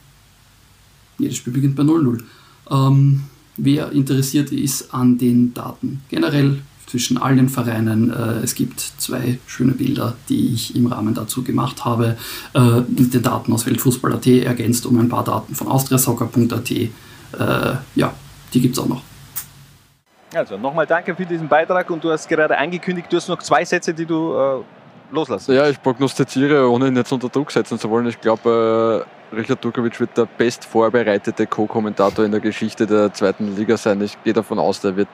jedes Spiel beginnt bei 0-0. Ähm, wer interessiert ist an den Daten generell zwischen allen Vereinen. Äh, es gibt zwei schöne Bilder, die ich im Rahmen dazu gemacht habe, äh, mit den Daten aus Weltfußball.at ergänzt um ein paar Daten von austriasoccer.at. Äh, ja, die gibt es auch noch. Also nochmal danke für diesen Beitrag und du hast gerade angekündigt, du hast noch zwei Sätze, die du äh, loslassen. Ja, ich prognostiziere, ohne ihn jetzt unter Druck setzen zu wollen. Ich glaube, Richard Dukovic wird der best vorbereitete Co-Kommentator in der Geschichte der zweiten Liga sein. Ich gehe davon aus, der wird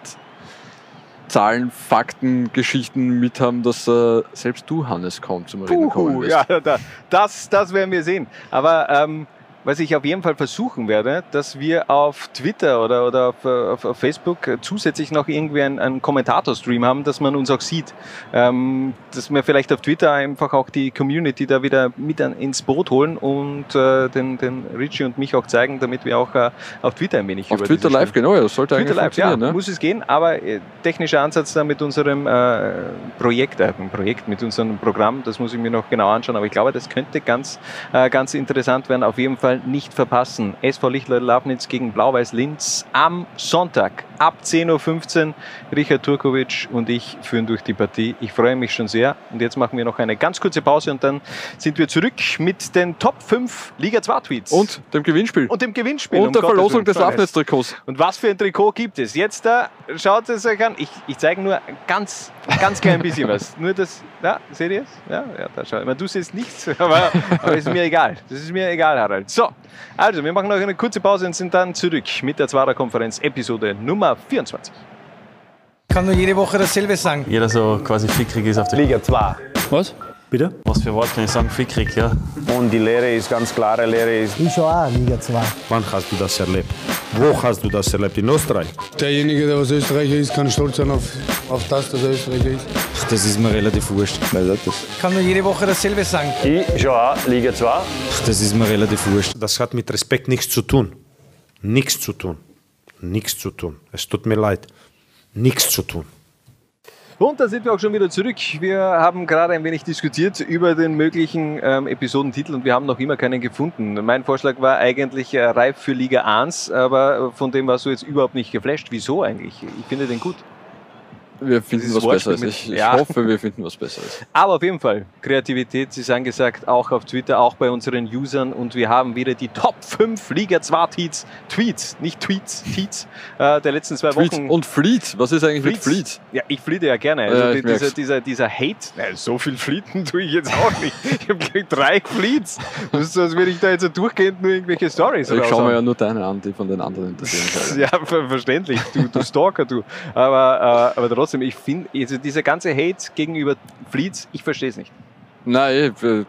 Zahlen, Fakten, Geschichten mit haben, dass äh, selbst du, Hannes, kaum zum Reden kommen wirst. Ja, das, das werden wir sehen. Aber ähm, was ich auf jeden Fall versuchen werde, dass wir auf Twitter oder, oder auf, auf, auf Facebook zusätzlich noch irgendwie einen, einen Kommentator-Stream haben, dass man uns auch sieht. Ähm, dass wir vielleicht auf Twitter einfach auch die Community da wieder mit an, ins Boot holen und äh, den, den Richie und mich auch zeigen, damit wir auch äh, auf Twitter ein wenig auf über Twitter live, genau, das sollte Twitter eigentlich live, ja, ne? muss es gehen, aber äh, technischer Ansatz da mit unserem äh, Projekt, äh, Projekt, mit unserem Programm, das muss ich mir noch genau anschauen, aber ich glaube, das könnte ganz, äh, ganz interessant werden. Auf jeden Fall Fall nicht verpassen. SV Lichtler Labnitz gegen Blau-Weiß Linz am Sonntag ab 10.15 Uhr. Richard Turkovic und ich führen durch die Partie. Ich freue mich schon sehr. Und jetzt machen wir noch eine ganz kurze Pause und dann sind wir zurück mit den Top 5 Liga 2 Tweets. Und dem Gewinnspiel. Und dem Gewinnspiel. Und um der Verlosung des Labnitz-Trikots. Und was für ein Trikot gibt es? Jetzt da, schaut es euch an. Ich, ich zeige nur ganz, ganz klein bisschen was. [LAUGHS] Nur das, ja, seht ihr es? Ja, ja, da schau. Man, du siehst nichts, [LAUGHS] aber, aber ist mir egal. Das ist mir egal, Harald. So, also wir machen noch eine kurze Pause und sind dann zurück mit der Zwarer Konferenz Episode Nummer 24. kann nur jede Woche dasselbe sagen. Jeder so quasi fickrig ist auf der Liga 2. Was? Bitte? Was für Wort kann ich sagen? Fickrig, ja. Und die Lehre ist ganz klare Lehre ist. Ich schon auch Liga 2. Wann hast du das erlebt? Wo hast du das erlebt? In Österreich? Derjenige, der was Österreicher ist, kann stolz sein auf, auf das, dass er Österreicher ist. Ach, das ist mir relativ wurscht. Weil das, Kann nur jede Woche dasselbe sagen. Ich schon auch Liga 2. Ach, das ist mir relativ wurscht. Das hat mit Respekt nichts zu tun. Nichts zu tun. Nichts zu tun. Es tut mir leid. Nichts zu tun. Und da sind wir auch schon wieder zurück. Wir haben gerade ein wenig diskutiert über den möglichen ähm, Episodentitel und wir haben noch immer keinen gefunden. Mein Vorschlag war eigentlich äh, reif für Liga 1, aber von dem warst du jetzt überhaupt nicht geflasht. Wieso eigentlich? Ich finde den gut. Wir finden was Wortspiel Besseres. Ich, ich Ja. hoffe, wir finden was Besseres. [LAUGHS] Aber auf jeden Fall, Kreativität ist angesagt, auch auf Twitter, auch bei unseren Usern. Und wir haben wieder die Top 5 Liga 2 Tweets, Tweets, nicht Tweets, Tweets, äh, der letzten zwei Tweets Wochen. und Fleet. Was ist eigentlich Fleets. mit Fleet? Ja, ich fliete ja gerne. Also Ja, dieser, dieser, dieser Hate, na, so viel Flieten tue ich jetzt auch nicht. [LAUGHS] Ich habe gleich drei Fleets. Das ist so, als würde ich da jetzt so durchgehend nur irgendwelche Stories Ich schaue mir ja nur deine an, die von den anderen interessieren. [LAUGHS] Ja, ver verständlich, du, du Stalker, du. Aber, äh, aber trotzdem, ich finde, also dieser ganze Hate gegenüber Fleets, ich verstehe es nicht. Nein, äh,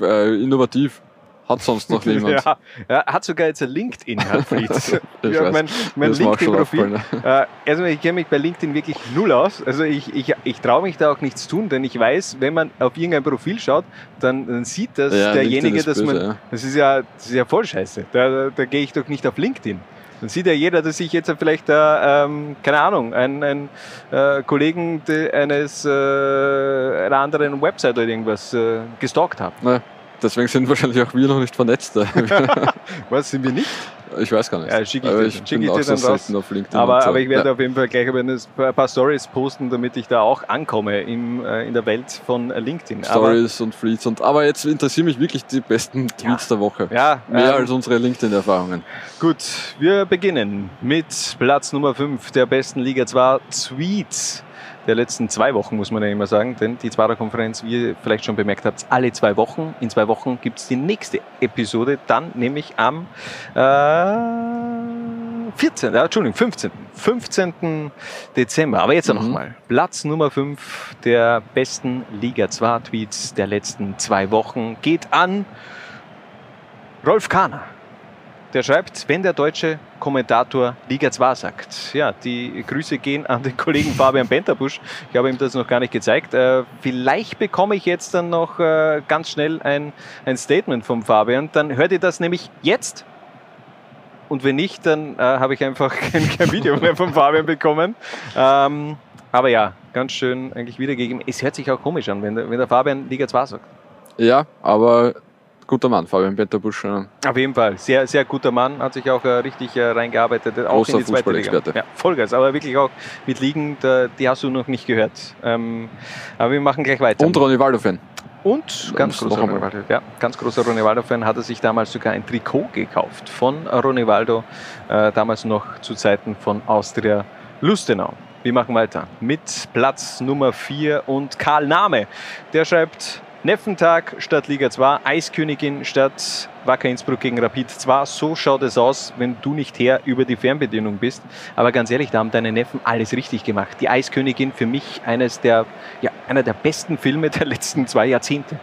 äh, innovativ. Hat sonst noch [LAUGHS] niemand. Ja, ja, hat sogar jetzt ein LinkedIn, [LAUGHS] Fleets. Ich ja, mein mein LinkedIn-Profil. aufgefallen, Äh, also ich kenne mich bei LinkedIn wirklich null aus. Also ich, ich, ich traue mich da auch nichts tun, denn ich weiß, wenn man auf irgendein Profil schaut, dann, dann sieht das Ja, derjenige, dass man. Das ist ja, das ist ja voll scheiße. Da, da, da gehe ich doch nicht auf LinkedIn. Dann sieht ja jeder, dass ich jetzt vielleicht, äh, ähm, keine Ahnung, einen, einen äh, Kollegen eines äh, einer anderen Website oder irgendwas äh, gestalkt habe. Nein, deswegen sind wahrscheinlich auch wir noch nicht vernetzt. [LAUGHS] [LAUGHS] Was sind wir nicht? Ich weiß gar nicht. Ja, schicke ich Aber ich schick ich dir dann raus. auf LinkedIn. Aber, so. aber ich werde Ja. auf jeden Fall gleich ein paar Stories posten, damit ich da auch ankomme im, äh, in der Welt von LinkedIn. Stories und Fleets und aber jetzt interessieren mich wirklich die besten Tweets der Woche. Ja, Mehr ähm, als unsere LinkedIn-Erfahrungen. Gut, wir beginnen mit Platz Nummer 5 der besten Liga 2 Tweets der letzten zwei Wochen, muss man ja immer sagen, denn die Zwarer Konferenz, wie ihr vielleicht schon bemerkt habt, alle zwei Wochen. In zwei Wochen gibt es die nächste Episode, dann nämlich am äh, 14., äh, Entschuldigung, 15. 15. Dezember. Aber jetzt Mhm. nochmal. Platz Nummer 5 der besten Liga 2 Tweets der letzten zwei Wochen geht an Rolf Kahner. Der schreibt, wenn der deutsche Kommentator Liga 2 sagt. Ja, die Grüße gehen an den Kollegen Fabian Benterbusch. Ich habe ihm das noch gar nicht gezeigt. Äh, vielleicht bekomme ich jetzt dann noch äh, ganz schnell ein, ein Statement vom Fabian. Dann hört ihr das nämlich jetzt. Und wenn nicht, dann äh, habe ich einfach [LAUGHS] kein, kein Video mehr vom Fabian bekommen. Ähm, aber ja, ganz schön eigentlich wiedergegeben. Es hört sich auch komisch an, wenn der, wenn der Fabian Liga 2 sagt. Ja, aber guter Mann, Fabian Benterbusch. äh, Auf jeden Fall, sehr, sehr guter Mann, hat sich auch äh, richtig äh, reingearbeitet, auch Großer in die zweite Liga. Fußballexperte. Ja, Vollgas, aber wirklich auch mit Ligen, da, die hast du noch nicht gehört. Ähm, aber wir machen gleich weiter. Und Ronny Waldo-Fan. Und ganz großer. Waldo, ja, ganz großer Ronny Waldo-Fan hat er sich damals sogar ein Trikot gekauft von Ronny Waldo, äh, damals noch zu Zeiten von Austria Lustenau. Wir machen weiter mit Platz Nummer 4 und Karl Nahme. Der schreibt Neffentag statt Liga 2, Eiskönigin statt Wacker Innsbruck gegen Rapid 2. So schaut es aus, wenn du nicht Herr über die Fernbedienung bist. Aber ganz ehrlich, da haben deine Neffen alles richtig gemacht. Die Eiskönigin für mich eines der, ja, einer der besten Filme der letzten zwei Jahrzehnte.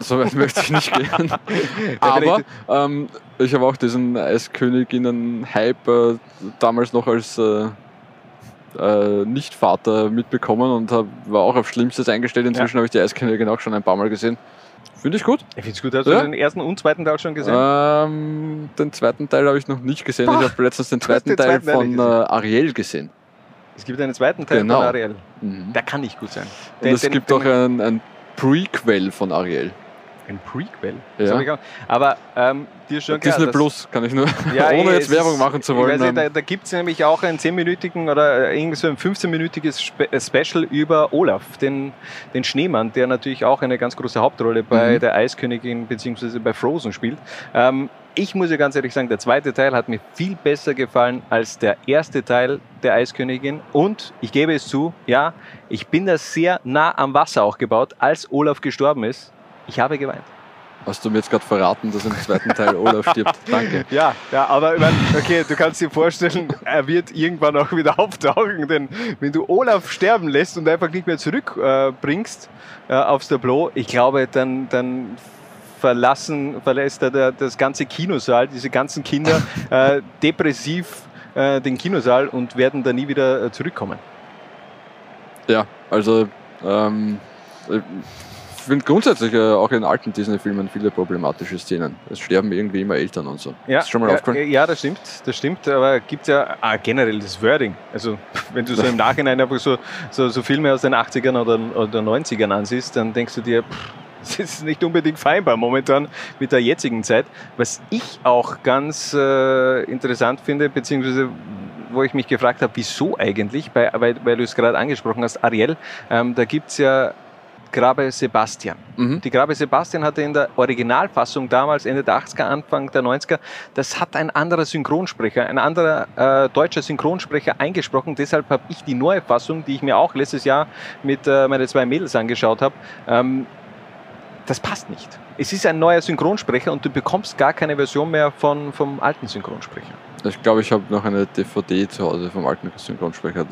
So weit möchte ich nicht gehen. [LAUGHS] Aber ähm, ich habe auch diesen Eisköniginnen-Hype äh, damals noch als äh, äh, Nicht-Vater mitbekommen und hab, war auch auf Schlimmstes eingestellt. Inzwischen habe ich die Eiskönigin auch schon ein paar Mal gesehen. Finde ich gut. Ich finde es gut. Hast du Ja. den ersten und zweiten Teil schon gesehen? Ähm, den zweiten Teil habe ich noch nicht gesehen. Boah, ich habe letztens den du zweiten den Teil zweiten von nicht äh, gesehen. Ariel gesehen. Es gibt einen zweiten Teil Genau. von Ariel. Mhm. Der kann nicht gut sein. Und es gibt auch ein, ein Prequel von Ariel. Ein Prequel? Ja. Aber ähm, dir schon klar, Disney Plus kann ich nur, [LAUGHS] Ja, [LAUGHS] ohne jetzt Werbung machen zu wollen. nicht, ähm, da da gibt es nämlich auch einen 10-minütigen oder äh, irgendwie so ein 15-minütiges Spe äh, Special über Olaf, den, den Schneemann, der natürlich auch eine ganz große Hauptrolle bei Mhm. der Eiskönigin bzw. bei Frozen spielt. Ähm, ich muss ja ganz ehrlich sagen, der zweite Teil hat mir viel besser gefallen als der erste Teil der Eiskönigin. Und ich gebe es zu, ja, ich bin da sehr nah am Wasser auch gebaut, als Olaf gestorben ist. Ich habe geweint. Hast du mir jetzt gerade verraten, dass im zweiten Teil Olaf stirbt? [LAUGHS] Danke. Ja, ja, aber ich mein, okay, du kannst dir vorstellen, er wird irgendwann auch wieder [LAUGHS] auftauchen, denn wenn du Olaf sterben lässt und einfach nicht mehr zurückbringst äh, aufs Tableau, ich glaube, dann, dann verlassen, verlässt er das ganze Kinosaal, diese ganzen Kinder [LAUGHS] äh, depressiv äh, den Kinosaal und werden da nie wieder äh, zurückkommen. Ja, also ähm, ich finde grundsätzlich äh, auch in alten Disney-Filmen viele problematische Szenen. Es sterben irgendwie immer Eltern und so. Ja, Ist schon mal ja, aufgefallen? ja, das stimmt, das stimmt, aber gibt ja ah, generell das Wording. Also [LAUGHS] wenn du so im Nachhinein einfach so, so, so Filme aus den 80ern oder, oder 90ern ansiehst, dann denkst du dir, pff, [LAUGHS] das ist nicht unbedingt vereinbar momentan mit der jetzigen Zeit. Was ich auch ganz äh, interessant finde, beziehungsweise wo ich mich gefragt habe, wieso eigentlich, bei, weil, weil du es gerade angesprochen hast, Ariel, ähm, da gibt es ja Grabe Sebastian. Die Grabe Sebastian hatte in der Originalfassung damals, Ende der 80er, Anfang der 90er, das hat ein anderer Synchronsprecher, ein anderer äh, deutscher Synchronsprecher eingesprochen. Deshalb habe ich die neue Fassung, die ich mir auch letztes Jahr mit äh, meinen zwei Mädels angeschaut habe, ähm, das passt nicht. Es ist ein neuer Synchronsprecher und du bekommst gar keine Version mehr von, vom alten Synchronsprecher. Ich glaube, ich habe noch eine DVD zu Hause vom alten Synchronsprecher.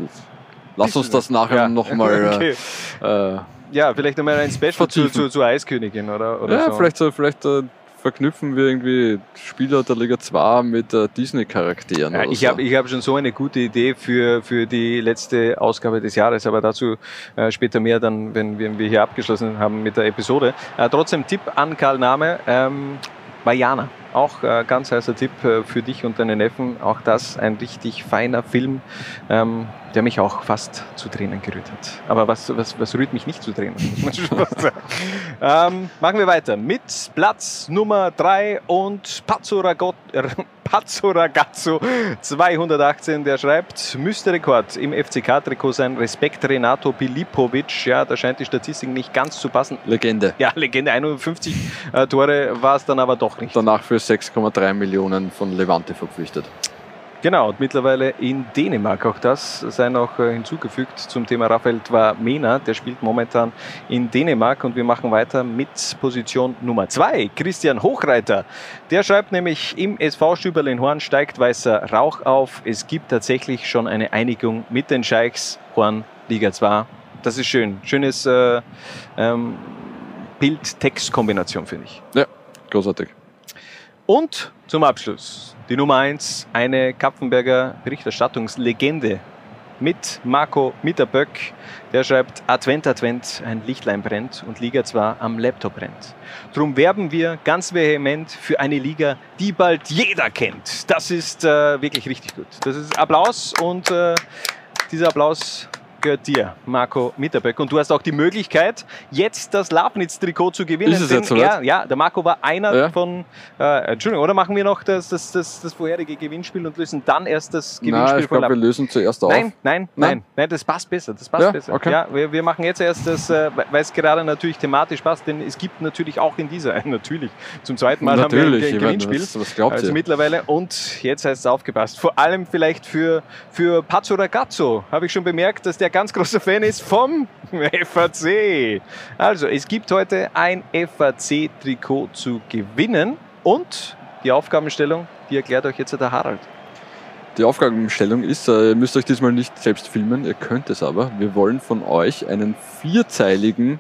Lass uns das nachher Ja. nochmal. [LAUGHS] Okay. Äh, äh, Ja, vielleicht nochmal ein Special zu, Vertiefen. zu, zu Eiskönigin oder, oder ja, so. vielleicht, so, vielleicht äh, verknüpfen wir irgendwie Spieler der Liga 2 mit äh, Disney-Charakteren. Ja, ich so. habe hab schon so eine gute Idee für, für die letzte Ausgabe des Jahres, aber dazu äh, später mehr dann, wenn, wenn wir hier abgeschlossen haben mit der Episode. Äh, trotzdem Tipp an Karl Name, ähm, Vajana. Auch äh, ganz heißer Tipp äh, für dich und deine Neffen. Auch das ein richtig feiner Film, ähm, der mich auch fast zu Tränen gerührt hat. Aber was, was, was rührt mich nicht zu Tränen? [LAUGHS] ähm, machen wir weiter mit Platz Nummer 3 und Pazzo, Ragot, Pazzo Ragazzo 218, der schreibt, müsste Rekord im FCK-Trikot sein. Respekt Renato Pilipovic. Ja, da scheint die Statistik nicht ganz zu passen. Legende. Ja, Legende. 51 äh, Tore war es dann aber doch nicht. Danach für 6,3 Millionen von Levante verpflichtet. Genau, und mittlerweile in Dänemark. Auch das sei noch äh, hinzugefügt zum Thema Raphael Mena. Der spielt momentan in Dänemark und wir machen weiter mit Position Nummer 2. Christian Hochreiter. Der schreibt nämlich, im SV Stüberl in Horn steigt weißer Rauch auf. Es gibt tatsächlich schon eine Einigung mit den Scheichs Horn Liga 2. Das ist schön. Schönes äh, ähm, Bild-Text-Kombination, finde ich. Ja, großartig. Und zum Abschluss die Nummer 1, eine Kapfenberger Berichterstattungslegende mit Marco Mitterböck. Der schreibt, Advent, Advent, ein Lichtlein brennt und Liga 2 am Laptop brennt. Drum werben wir ganz vehement für eine Liga, die bald jeder kennt. Das ist äh, wirklich richtig gut. Das ist Applaus und äh, dieser Applaus gehört dir, Marco Mitterböck. Und du hast auch die Möglichkeit, jetzt das Lafnitz-Trikot zu gewinnen. Ist es jetzt soweit? er, ja, der Marco war einer Ja. von, äh, Entschuldigung, oder machen wir noch das, das, das, das vorherige Gewinnspiel und lösen dann erst das Gewinnspiel Nein, ich von glaube, wir lösen zuerst auf. Nein, nein, Nein? nein, nein, das passt besser. Das passt Ja, besser. okay. Ja, wir, wir machen jetzt erst das, äh, weil es gerade natürlich thematisch passt, denn es gibt natürlich auch in dieser, [LAUGHS] natürlich, zum zweiten Mal Natürlich, haben wir ein ich meine, Gewinnspiel. was- was glaubt also ihr? mittlerweile und jetzt heißt es aufgepasst. Vor allem vielleicht für, für Pazzo Ragazzo habe ich schon bemerkt, dass der ganz großer Fan ist vom FAC. Also, es gibt heute ein FAC-Trikot zu gewinnen und die Aufgabenstellung, die erklärt euch jetzt der Harald. Die Aufgabenstellung ist, äh, ihr müsst euch diesmal nicht selbst filmen, ihr könnt es aber. Wir wollen von euch einen vierzeiligen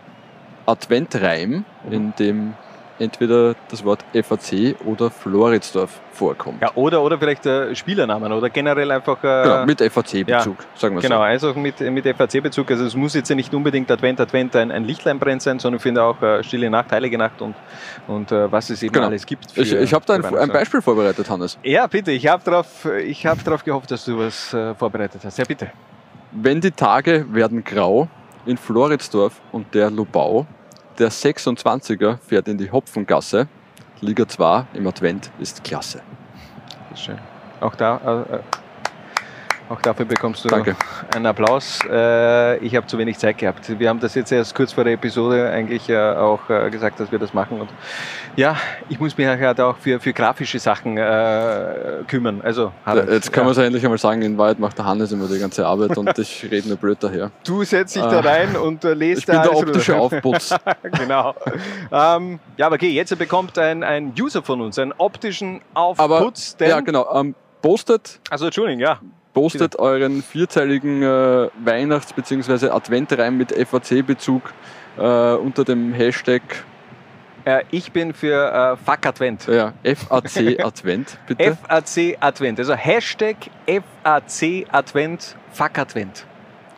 Adventreim, in dem entweder das Wort FAC oder Floridsdorf vorkommt. Ja, oder, oder vielleicht äh, Spielernamen oder generell einfach. Äh, Genau, mit FAC-Bezug, sagen wir Genau, so. also mit, mit FAC-Bezug. Also es muss jetzt ja nicht unbedingt Advent, Advent ein, ein Lichtlein brennt sein, sondern ich finde auch äh, Stille Nacht, Heilige Nacht und, und äh, was es eben Genau. alles gibt. Ich, für- ich habe da ein, ein. Beispiel vorbereitet, Hannes. Ja, bitte, ich habe darauf hab drauf gehofft, dass du was äh, vorbereitet hast. Ja, bitte. Wenn die Tage werden grau in Floridsdorf und der Lubau, der 26er fährt in die Hopfengasse, Liga 2 im Advent ist klasse. Schön. Auch da. Äh, äh, Auch dafür bekommst du Danke. einen Applaus. Äh, ich habe zu wenig Zeit gehabt. Wir haben das jetzt erst kurz vor der Episode eigentlich äh, auch äh, gesagt, dass wir das machen. Und ja, ich muss mich halt auch für, für grafische Sachen kümmern. Also, Harald, Jetzt kann ja. man es ja endlich einmal sagen, in Wahrheit macht der Hannes immer die ganze Arbeit und [LAUGHS] ich rede nur blöd daher. Du setzt dich da rein und lest Ich bin da der alles optische rüber. Aufputz. [LAUGHS] genau. Ähm, ja, aber okay, jetzt bekommt ein, ein User von uns einen optischen Aber, Aufputz. denn- ja genau, ähm, postet, Also, Entschuldigung, ja. Postet euren vierteiligen äh, Weihnachts- bzw. Adventreim mit FAC-Bezug äh, unter dem Hashtag Äh, ich bin für äh, Fuck Advent. ja, FAC Advent, [LAUGHS] bitte. FAC Advent. Also Hashtag FAC Advent, Fuck Advent.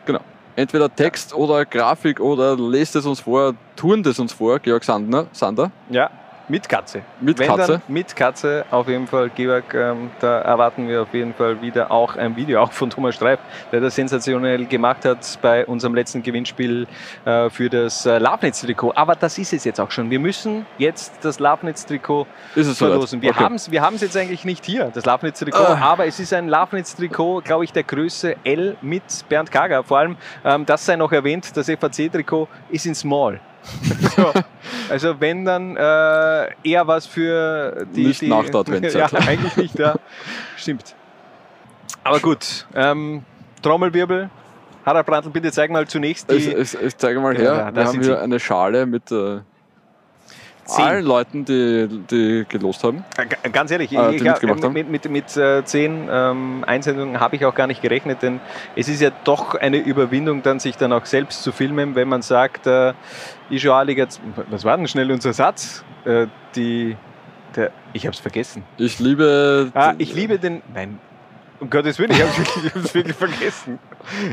Genau. Entweder Text oder Grafik oder lest es uns vor, turnt es uns vor, Georg Sandner, Sander. Ja, mit Katze. Mit Wenn Katze. Mit Katze auf jeden Fall, Georg. Ähm, da erwarten wir auf jeden Fall wieder auch ein Video, auch von Thomas Streif, der das sensationell gemacht hat bei unserem letzten Gewinnspiel äh, für das äh, Labnetz-Trikot. Aber das ist es jetzt auch schon. Wir müssen jetzt das soweit? verlosen. Wir Okay. haben es wir haben's jetzt eigentlich nicht hier, das Labnetz-Trikot, Ah. aber es ist ein Labnetz-Trikot, glaube ich, der Größe L mit Bernd Kager. Vor allem, ähm, das sei noch erwähnt, das FAC-Trikot ist in Small. [LAUGHS] so, also wenn dann äh, eher was für die... Nicht die, nach der Adventszeit. [LAUGHS] ja, eigentlich nicht, ja. Stimmt. Aber gut, ähm, Trommelwirbel. Harald Brandl, bitte zeig mal zunächst die... Ich, ich, ich zeige mal Ja, her, da- da wir haben hier sie. eine Schale mit äh, Zehn. allen Leuten, die, die gelost haben. Äh, g- Ganz ehrlich, Ah, ich, mitgemacht haben. mit, mit, mit äh, zehn ähm, Einsendungen habe ich auch gar nicht gerechnet, denn es ist ja doch eine Überwindung, dann sich dann auch selbst zu filmen, wenn man sagt, äh, Ijo Liga, was war denn schnell unser Satz? Äh, die, der, ich habe es vergessen. Ich liebe. Ah, ich liebe den, nein, um Gottes Willen, ich habe es [LAUGHS] wirklich vergessen.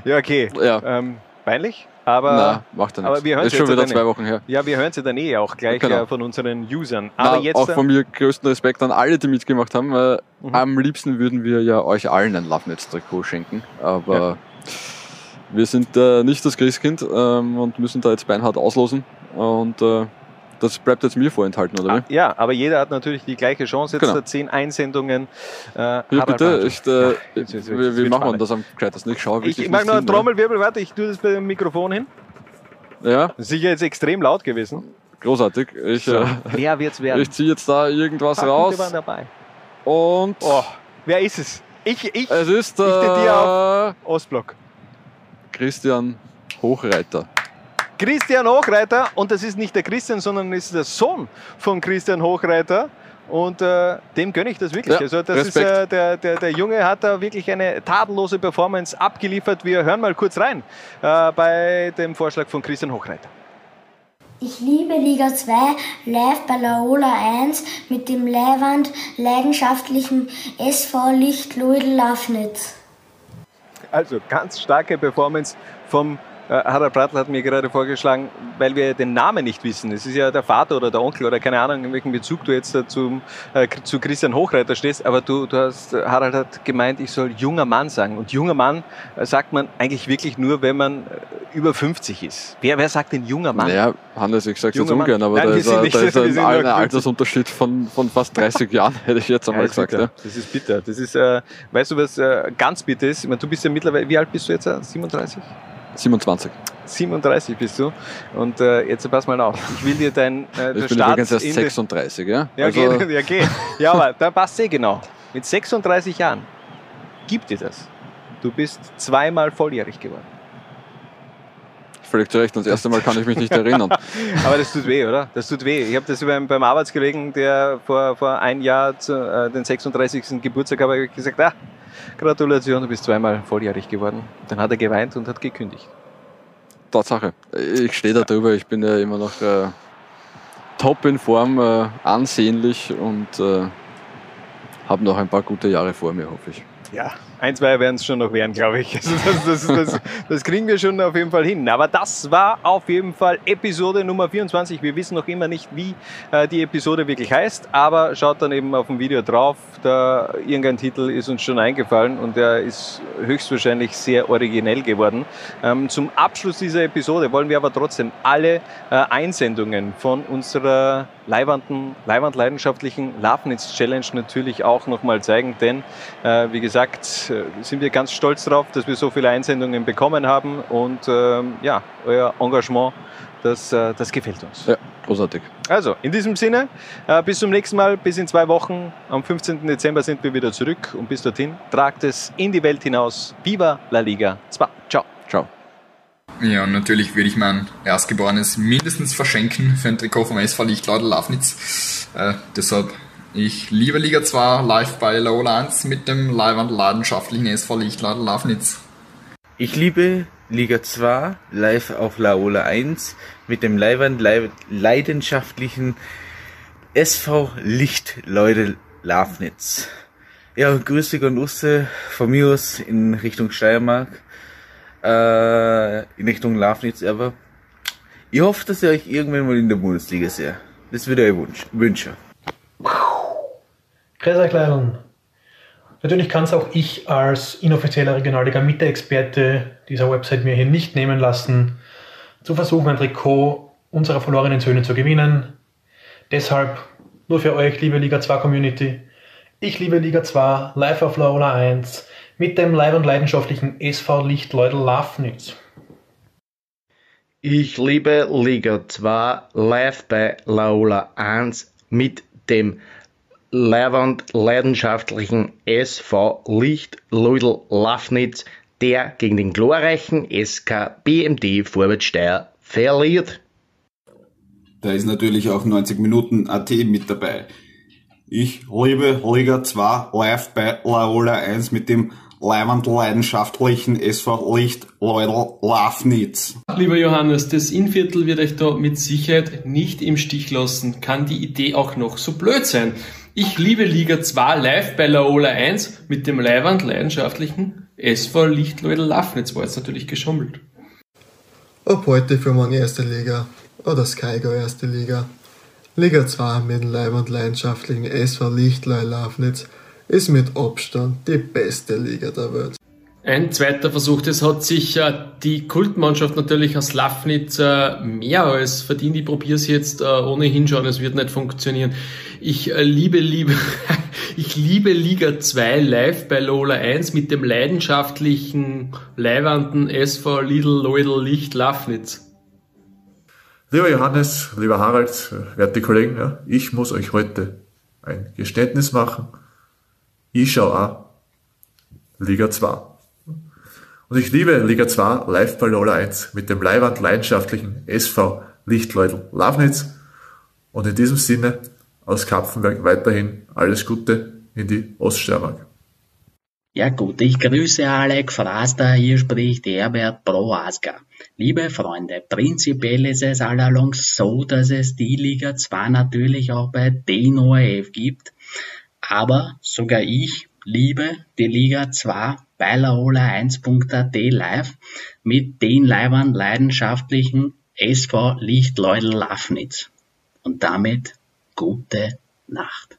Ja, okay. Ja. Ähm, peinlich, aber, Na, macht ja aber nichts. wir hören Ist es schon jetzt wieder dann zwei eh. Wochen her. Ja, wir hören sie dann eh auch gleich Genau. äh, von unseren Usern. Aber Na, jetzt auch von mir größten Respekt an alle, die mitgemacht haben. Mhm. Am liebsten würden wir ja euch allen ein Lovenetz-Trikot schenken. Aber wir sind äh, nicht das Christkind ähm, und müssen da jetzt beinhart auslosen. Und äh, das bleibt jetzt mir vorenthalten, oder wie? Ja, aber jeder hat natürlich die gleiche Chance. Jetzt Genau. da zehn Einsendungen. Äh, Ja, bitte, ich, äh, jetzt- jetzt- wie, jetzt wie wird machen wir das am gescheitesten? Ich schaue Ich, ich mag nicht noch einen? Trommelwirbel. Warte, ich tue das beim Mikrofon hin. Ja, Sicher jetzt extrem laut gewesen. großartig. Ich, So, äh, wer wird's werden? ich ziehe jetzt da irgendwas Paar raus. Waren dabei. Und Oh, wer ist es? Ich, ich, es ist ich äh, auf Ostblock. Christian Hochreiter. Christian Hochreiter und das ist nicht der Christian, sondern ist der Sohn von Christian Hochreiter. Und äh, dem gönne ich das wirklich. Ja, also das ist, Respekt. äh, der, der, der Junge hat da wirklich eine tadellose Performance abgeliefert. Wir hören mal kurz rein äh, bei dem Vorschlag von Christian Hochreiter. Ich liebe Liga 2 live bei Laola 1 mit dem Leihwand leidenschaftlichen SV Licht Luidl Lafnitz. Also ganz starke Performance vom Harald Brattl hat mir gerade vorgeschlagen, weil wir den Namen nicht wissen. Es ist ja der Vater oder der Onkel oder keine Ahnung, in welchem Bezug du jetzt äh, zum, äh, zu Christian Hochreiter stehst. Aber du, du hast, äh, Harald hat gemeint, ich soll junger Mann sagen. Und junger Mann äh, sagt man eigentlich wirklich nur, wenn man äh, über 50 ist. Wer, wer sagt denn junger Mann? Naja, Hannes, ich sag's jetzt Junger Mann. ungern, aber Nein, da ist, ein- nicht- da ist ein, ein 50. Altersunterschied von, von fast 30 Jahren, [LAUGHS] hätte ich jetzt Ja, einmal ist gesagt. Ja. das ist bitter. Das ist, äh, weißt du, was äh, ganz bitter ist? Meine, du bist ja mittlerweile, wie alt bist du jetzt? äh? 37? 27. 37 bist du. Und äh, jetzt pass mal auf. Ich will dir dein äh, Ich bin Start übrigens erst in die- 36, ja? Ja, Also, geht, ja, geht. Ja, aber da passt eh genau. Mit 36 Jahren gibt dir das. Du bist zweimal volljährig geworden. Völlig zu Recht. Und das erste Mal kann ich mich nicht erinnern. [LAUGHS] Aber das tut weh, oder? Das tut weh. Ich habe das beim, beim Arbeitskollegen, der vor, vor ein Jahr zu, äh, den 36. Geburtstag habe gesagt, ah, Gratulation, du bist zweimal volljährig geworden. Dann hat er geweint und hat gekündigt. Tatsache. Ich stehe da drüber. Ich bin ja immer noch äh, top in Form, äh, ansehnlich und äh, habe noch ein paar gute Jahre vor mir, hoffe ich. Ja, ein, zwei werden es schon noch werden, glaube ich. Also das, das, das, das kriegen wir schon auf jeden Fall hin. Aber das war auf jeden Fall Episode Nummer 24. Wir wissen noch immer nicht, wie äh, die Episode wirklich heißt, aber schaut dann eben auf dem Video drauf. Da irgendein Titel ist uns schon eingefallen und der ist höchstwahrscheinlich sehr originell geworden. Ähm, zum Abschluss dieser Episode wollen wir aber trotzdem alle äh, Einsendungen von unserer Leiwanden, Leiwand leidenschaftlichen Lafnitz Challenge natürlich auch nochmal zeigen, denn äh, wie gesagt, äh, sind wir ganz stolz darauf, dass wir so viele Einsendungen bekommen haben und ähm, ja, euer Engagement, das, äh, das gefällt uns. Ja, großartig. Also, in diesem Sinne, äh, bis zum nächsten Mal, bis in zwei Wochen. Am 15. Dezember sind wir wieder zurück und bis dorthin tragt es in die Welt hinaus. Viva la Liga 2. Ciao. Ciao. Ja, und natürlich würde ich mein Erstgeborenes mindestens verschenken für ein Trikot vom SV Lichtlaudel Lafnitz. Äh, deshalb, ich liebe Liga 2 live bei Laola 1 mit dem live und leidenschaftlichen SV Lichtlaudel Lafnitz. Ich liebe Liga 2 live auf Laola 1 mit dem Leihwand leidenschaftlichen SV Lichtleute Lafnitz. Ja, Grüße und Usse von mir aus in Richtung Steiermark, äh, in Richtung Lafnitz aber. Ich hoffe, dass ihr euch irgendwann mal in der Bundesliga seht. Das würde ich euch wünschen. Leidern. Natürlich kann es auch ich als inoffizieller Regionalliga-Mitte-Experte dieser Website mir hier nicht nehmen lassen, zu versuchen, ein Trikot unserer verlorenen Söhne zu gewinnen. Deshalb nur für euch, liebe Liga 2 Community. Ich liebe Liga 2, live auf Laola 1, mit dem live und leidenschaftlichen SV Lichtleudel Lafnitz. Ich liebe Liga 2 live bei Laola 1 mit dem Leihwand leidenschaftlichen SV Licht Ludel Lafnitz, der gegen den glorreichen SK BMD Vorwärtssteier verliert. Da ist natürlich auch 90 Minuten AT mit dabei. Ich liebe Liga 2 live bei Laola 1 mit dem Leihwand leidenschaftlichen SV Licht Leudel Lafnitz. Lieber Johannes, das Innviertel wird euch da mit Sicherheit nicht im Stich lassen. Kann die Idee auch noch so blöd sein? Ich liebe Liga 2 live bei Laola 1 mit dem Leihwand leidenschaftlichen SV Lichtleudel Lafnitz. War jetzt natürlich geschummelt. Ab heute für meine erste Liga oder Skygo erste Liga. Liga 2 mit dem Leihwand leidenschaftlichen SV Lichtleudel Lafnitz ist mit Abstand die beste Liga der Welt. Ein zweiter Versuch, das hat sich äh, die Kultmannschaft natürlich aus Lafnitz äh, mehr als verdient. Ich probiere es jetzt äh, ohne hinschauen, es wird nicht funktionieren. Ich äh, liebe, liebe, [LAUGHS] ich liebe Liga 2 live bei Lola 1 mit dem leidenschaftlichen Leihwanden SV Lidl Leudel Licht Lafnitz. Lieber Johannes, lieber Harald, werte Kollegen, ja, ich muss euch heute ein Geständnis machen. Ich schaue auch Liga 2. Und ich liebe Liga 2 live bei Lola 1 mit dem Leihwand leidenschaftlichen SV Lichtleudel Lafnitz. Und in diesem Sinne aus Kapfenberg weiterhin alles Gute in die Oststeiermark. Ja gut, ich grüße Alec Fraster, hier spricht Herbert Proaska. Liebe Freunde, prinzipiell ist es allalong so, dass es die Liga 2 natürlich auch bei den ORF gibt, aber sogar ich liebe die Liga 2 bei laola1.at live mit den Leibern leidenschaftlichen SV Lichtleudel Lafnitz. Und damit gute Nacht.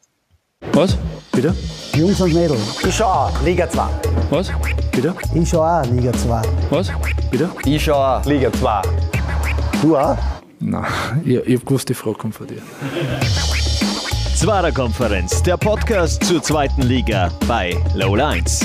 Was? Bitte? Jungs und Mädels. Ich schau auch Liga 2. Was? Bitte? Ich schau auch Liga 2. Was? Bitte? Ich schau auch Liga 2. Du auch? Nein, ich, ich hab gewusst, die Frage kommt von dir. Zwarer Konferenz, der Podcast zur zweiten Liga bei Low 1.